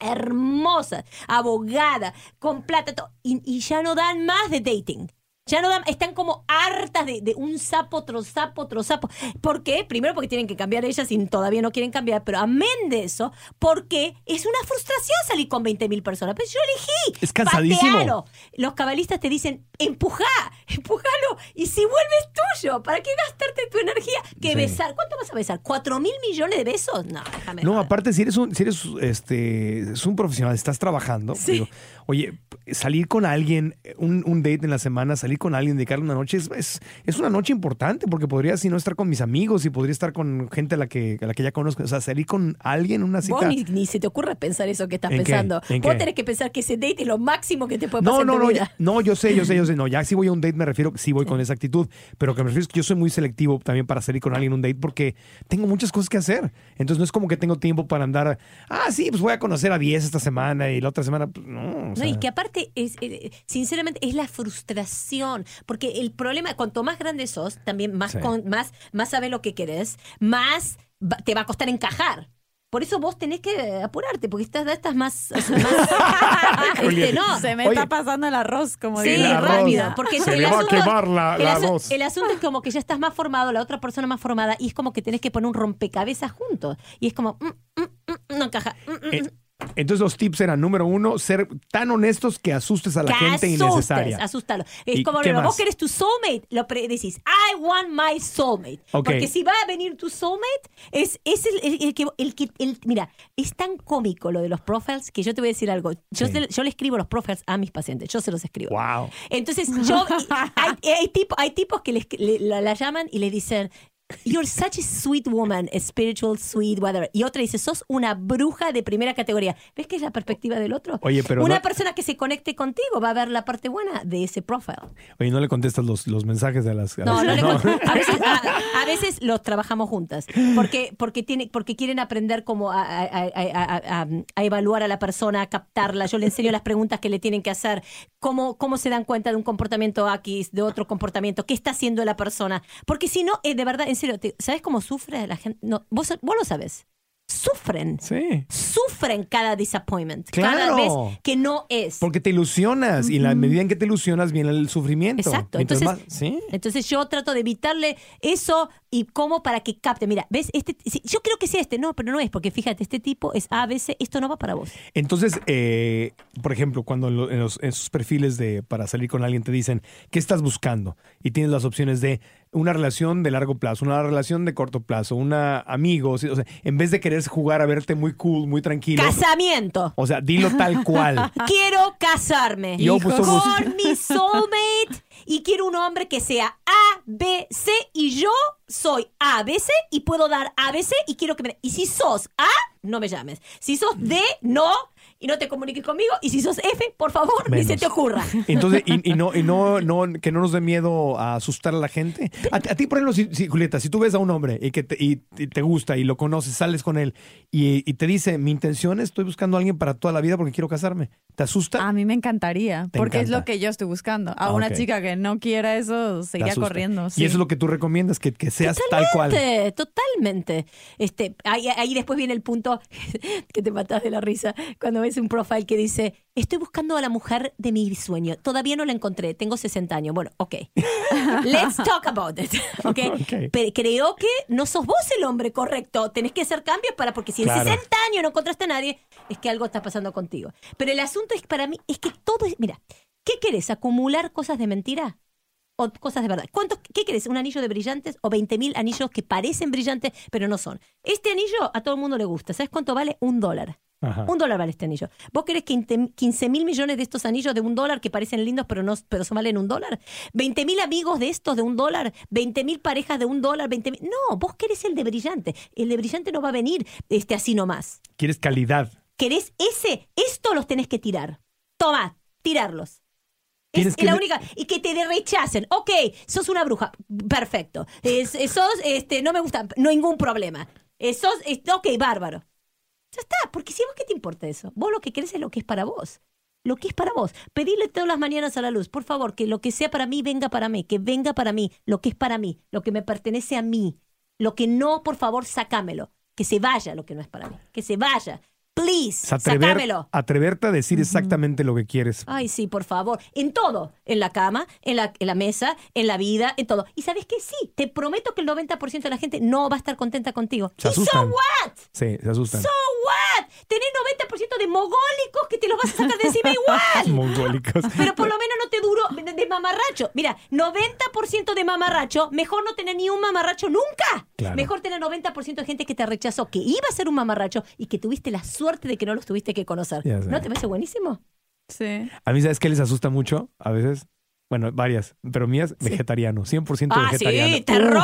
Hermosas, abogada, con plata, y, y ya no dan más de dating. Ya no dan, están como hartas de, de un sapo, otro sapo, otro sapo. ¿Por qué? Primero porque tienen que cambiar ellas y todavía no quieren cambiar, pero amén de eso, porque es una frustración salir con 20 mil personas. Pero yo elegí. Es cansadísimo. patealo. Los cabalistas te dicen, empujá, empujalo, y si vuelves tuyo, ¿para qué gastarte tu energía? Que Sí. besar, ¿cuánto vas a besar? ¿Cuatro mil millones de besos? No, déjame. No, joder. aparte, si eres un, si eres este, es un profesional, estás trabajando, digo, oye, salir con alguien, un, un date en la semana, salir con alguien, dedicarle una noche, es, es, es una noche importante, porque podría, si no, estar con mis amigos y podría estar con gente a la que, a la que ya conozco. O sea, salir con alguien en una cita. Vos ni, ni se te ocurre pensar eso que estás pensando. ¿En Vos qué? tenés que pensar que ese date es lo máximo que te puede pasar No, en no, tu no, vida. ya- no, yo sé, yo sé, yo sé. No, ya si voy a un date me refiero, sí voy con esa actitud, pero que me refiero es que yo soy muy selectivo también para salir con alguien en un date porque tengo muchas cosas que hacer. Entonces no es como que tengo tiempo para andar, ah, sí, pues voy a conocer a 10 esta semana y la otra semana, pues no. o No, y que aparte, es, eh, sinceramente, es la frustración. Porque el problema, cuanto más grande sos, también más, Sí. con, más, más sabes lo que querés, más te va a costar encajar. Por eso vos tenés que apurarte, porque estás, estás más. o sea, [LAUGHS] más- este, no. Se me Oye. está pasando el arroz, como Sí, digo. Rápido. Porque Se el le va a asunto, quemar la- el la asu- arroz. el asunto es como que ya estás más formado, la otra persona más formada, y es como que tenés que poner un rompecabezas juntos. Y es como, mm, mm, mm, no encaja. mm, mm, eh, entonces los tips eran, número uno, ser tan honestos que asustes a la que gente asustes, innecesaria. asústalo. Es ¿Y como qué vos querés tu soulmate, lo decís, I want my soulmate. Ok. Porque si va a venir tu soulmate, es, es el, el- el que, el que el- mira, es tan cómico lo de los profiles que yo te voy a decir algo. Yo, Sí. yo le escribo los profiles a mis pacientes, yo se los escribo. Wow. Entonces, yo, hay, [LAUGHS] hay, tipo- hay tipos que les- le- la, la llaman y le dicen, You're such a sweet woman, a spiritual, sweet, whatever. Y otra dice, sos una bruja de primera categoría. ¿Ves que es la perspectiva del otro? Oye, pero Una no- persona que se conecte contigo va a ver la parte buena de ese profile. Oye, no le contestas los, los mensajes de las... a No, las- no le. [LAUGHS] A veces, a, a veces los trabajamos juntas porque porque tiene porque quieren aprender cómo a, a- a- a- a- a evaluar a la persona, a captarla. Yo le enseño las preguntas que le tienen que hacer, cómo cómo se dan cuenta de un comportamiento X, de otro comportamiento, qué está haciendo la persona. Porque si no, eh, de verdad, en serio, te- ¿sabes cómo sufre la gente? No, vos vos lo sabes. Sufren. Sí. Sufren cada disappointment, cada vez que no es. Porque te ilusionas y en la medida en que te ilusionas viene el sufrimiento. Exacto. Entonces, más- sí. entonces yo trato de evitarle eso y cómo para que capte. Mira, ¿ves? Este, yo creo que sea este. No, pero no es, porque fíjate, este tipo es A, B, C, esto no va para vos. Entonces, eh, por ejemplo, cuando en, lo- en los, en esos perfiles de para salir con alguien te dicen qué estás buscando y tienes las opciones de una relación de largo plazo, una relación de corto plazo, una amigo, o sea, en vez de querer jugar a verte muy cool, muy tranquilo, Casamiento. o sea, dilo tal cual. [LAUGHS] Quiero casarme Yo, pues, somos- con mi soulmate y quiero un hombre que sea A, B, C y yo soy A, B, C y puedo dar A, B, C y quiero que me... Y si sos A, no me llames. Si sos D, no y no te comuniques conmigo. Y si sos F, por favor, ni se te ocurra. [LAUGHS] Entonces, y, y no, y no, no, que no nos dé miedo a asustar a la gente. A, a ti, por ejemplo, si, si, Julieta, si tú ves a un hombre y que te, y- y te gusta y lo conoces, sales con él y, y te dice, mi intención es, estoy buscando a alguien para toda la vida porque quiero casarme. ¿Te asusta? A mí me encantaría, porque es lo que yo estoy buscando. A Ah, una chica que no quiera eso, asusta. corriendo. Y eso es lo que tú recomiendas, que, que seas tal cual. Totalmente, totalmente. Este, ahí, ahí después viene el punto [LAUGHS] que te matás de la risa cuando me un profile que dice, estoy buscando a la mujer de mi sueño. Todavía no la encontré, tengo 60 años. Bueno, ok. [LAUGHS] Let's talk about it. [LAUGHS] ¿ok? Ok. Pero creo que no sos vos el hombre correcto. Tenés que hacer cambios para, porque si Claro. en 60 años no encontraste a nadie, es que algo está pasando contigo. Pero el asunto es para mí, es que todo es, mira, ¿qué querés? ¿Acumular cosas de mentira? o cosas de verdad. ¿Cuántos, ¿Qué querés? ¿Un anillo de brillantes o 20.000 anillos que parecen brillantes pero no son? Este anillo a todo el mundo le gusta. ¿Sabes cuánto vale? Un dólar. Ajá. Un dólar vale este anillo. ¿Vos querés 15 mil millones de estos anillos de un dólar que parecen lindos pero no pero son valen un dólar? ¿20 mil amigos de estos de un dólar? ¿20 mil parejas de un dólar? 20 mil... No, vos querés el de brillante. El de brillante no va a venir este, así nomás. Quieres calidad. ¿Querés ese? Esto los tenés que tirar. Toma, tirarlos. Es que la única. Y que te rechacen. Ok, sos una bruja. Perfecto. Es- es- sos, este, no me gusta. No ningún problema. Eh, sos, es- ok, bárbaro. Ya está. Porque si vos qué te importa eso. Vos lo que querés es lo que es para vos. Lo que es para vos. Pedirle todas las mañanas a la luz. Por favor, que lo que sea para mí venga para mí. Que venga para mí. Lo que es para mí. Lo que me pertenece a mí. Lo que no, por favor, sacámelo. Que se vaya lo que no es para mí. Que se vaya. Please, Es atrever- sacámelo. atreverte a decir exactamente lo que quieres. Ay, sí, por favor. En todo. En la cama, en la, en la mesa, en la vida, en todo. Y sabes qué? Sí, te prometo que el 90% de la gente no va a estar contenta contigo. Se ¿Y so what? Sí, se asustan. So what? Tenés 90% de mogólicos que te los vas a sacar de encima igual. [LAUGHS] Mongólicos. Pero por lo menos no te duró de, de mamarracho. Mira, 90% de mamarracho, mejor no tener ni un mamarracho nunca. Claro. Mejor tener 90% de gente que te rechazó, que iba a ser un mamarracho y que tuviste la suerte de que no los tuviste que conocer. ¿No te parece buenísimo? Sí. A mí, ¿sabes qué les asusta mucho? A veces. Bueno, varias, pero mías, vegetariano, 100% Ah, vegetariano. sí, terror.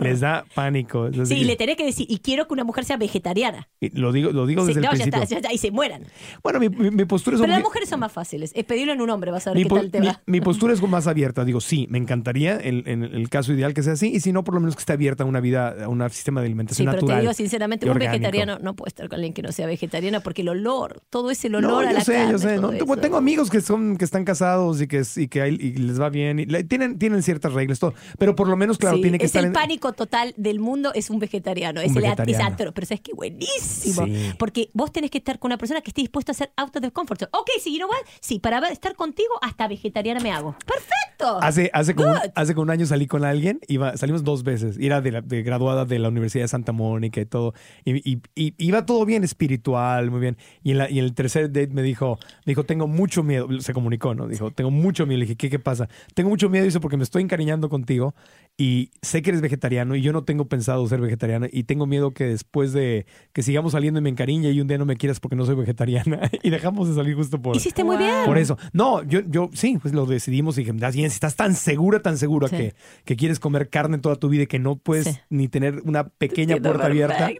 [LAUGHS] Les da pánico. Es Sí, le tenés que decir, y quiero que una mujer sea vegetariana. y lo digo, lo digo Sí, desde no, el ya principio. está, ya está, y se mueran. Bueno, mi, mi- mi postura es Pero las mujeres son más fáciles. Es pedirlo en un hombre, vas a ver mi, qué tal te mi- va. mi [LAUGHS] postura es más abierta. Digo, sí, me encantaría el- en el caso ideal que sea así, y si no, por lo menos que esté abierta a una vida, a un sistema de Sí, alimentación pero natural. te digo sinceramente, un orgánico. vegetariano no puede estar con alguien que no sea vegetariana porque el olor, todo ese olor No, a yo la sé, carne, yo sé. todo ¿no? Tengo, amigos que son que están casados y que, y que hay- y les va bien. Y tienen, tienen ciertas reglas, todo. Pero por lo menos, claro, Sí, tiene que es estar el en- pánico total del mundo, es un vegetariano. Un es el vegetariano. es atro, pero sabes que buenísimo. Sí. Porque vos tenés que estar con una persona que esté dispuesta a hacer out of the comfort zone. Ok, sí, you know what? Sí, para estar contigo, hasta vegetariana me hago. ¡Perfecto! Hace, hace, como un, hace como un año salí con alguien, iba, salimos dos veces, era de, la- de graduada de la Universidad de Santa Mónica y todo, y, y- y iba todo bien espiritual, muy bien, y en, la- y en el tercer date me dijo, me dijo, tengo mucho miedo, se comunicó, ¿no? Dijo, tengo mucho miedo, le dije, ¿qué, qué pasa? Tengo mucho miedo, dice, porque me estoy encariñando contigo y sé que eres vegetariano y yo no tengo pensado ser vegetariano y tengo miedo que después de que sigamos saliendo y me encariñe y un día no me quieras porque no soy vegetariana [LAUGHS] y dejamos de salir justo por... Hiciste muy bien. Por eso. No, yo, yo sí, pues lo decidimos y dije, "Das bien, si estás tan segura, tan segura Sí. que, que quieres comer carne toda tu vida y que no puedes Sí. ni tener una pequeña puerta abierta.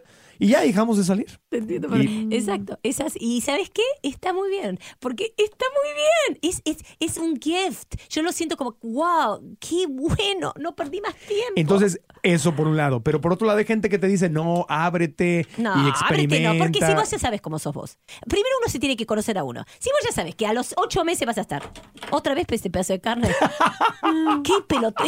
Y ya dejamos de salir. Te entiendo, Y- pero- Exacto. Esas, y ¿sabes qué? Está muy bien. Porque está muy bien. Es, es, es un gift. Yo lo siento como, wow, qué bueno. No perdí más tiempo. Entonces, eso por un lado. Pero por otro lado hay gente que te dice, no, ábrete No, y ábrete experimenta. no, porque si vos ya sabes cómo sos vos. Primero uno se tiene que conocer a uno. Si vos ya sabes que a los ocho meses vas a estar otra vez este pedazo de carne. [LAUGHS] ¿Qué pelota?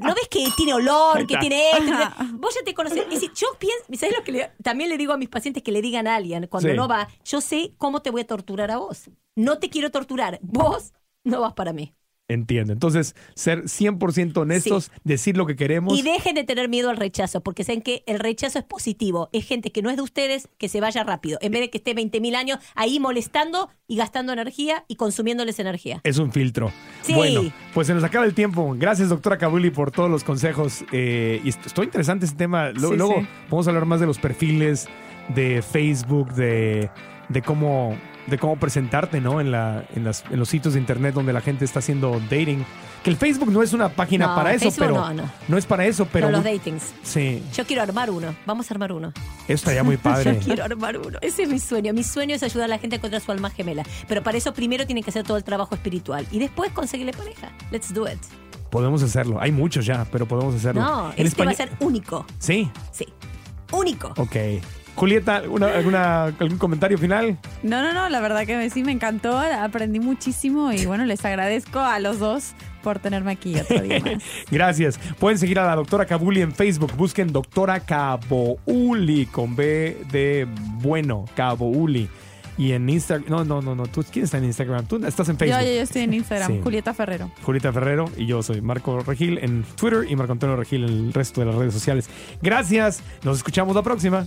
¿No ves que tiene olor, que tiene esto? Vos ya te conoces. Es decir, yo pienso, ¿sabes lo que le- también le digo a mis pacientes que le digan a alguien cuando Sí. no va? Yo sé cómo te voy a torturar a vos. No te quiero torturar. Vos no vas para mí. Entiendo. Entonces, ser 100% honestos, decir lo que queremos. Y dejen de tener miedo al rechazo, porque saben que el rechazo es positivo. Es gente que no es de ustedes, que se vaya rápido. En vez de que esté 20.000 años ahí molestando y gastando energía y consumiéndoles energía. Es un filtro. Sí. Bueno, pues se nos acaba el tiempo. Gracias, doctora Kabuli, por todos los consejos. Eh, y est- estoy interesante este tema. Sí, Luego sí. podemos hablar más de los perfiles de Facebook, de, de cómo de cómo presentarte, ¿no? En, la, en, las, en los sitios de internet donde la gente está haciendo dating. Que el Facebook no es una página No, para eso, Facebook pero no, no. es para eso, pero los datings. sí, Yo quiero armar uno. Vamos a armar uno. eso estaría muy [LAUGHS] padre. Yo quiero armar uno. Ese es mi sueño. Mi sueño es ayudar a la gente a encontrar su alma gemela. Pero para eso primero tienen que hacer todo el trabajo espiritual. Y después conseguirle pareja. Let's do it. Podemos hacerlo. Hay muchos ya, pero podemos hacerlo. No, En este va a ser único. Sí, Sí. Único. ok. Julieta, ¿alguna, alguna, ¿algún comentario final? No, no, no, la verdad que sí me encantó, aprendí muchísimo y bueno, les agradezco a los dos por tenerme aquí otro día [LAUGHS] más. Gracias. Pueden seguir a la doctora Kabuli en Facebook. Busquen doctora Kabouli con B de bueno, Kabouli. Y en Instagram, no, no, no, no, tú, ¿quién está en Instagram? Tú estás en Yo, Facebook. yo, yo estoy en Instagram, Sí. Julieta Ferrero. Julieta Ferrero y yo soy Marco Regil en Twitter y Marco Antonio Regil en el resto de las redes sociales. Gracias, nos escuchamos la próxima.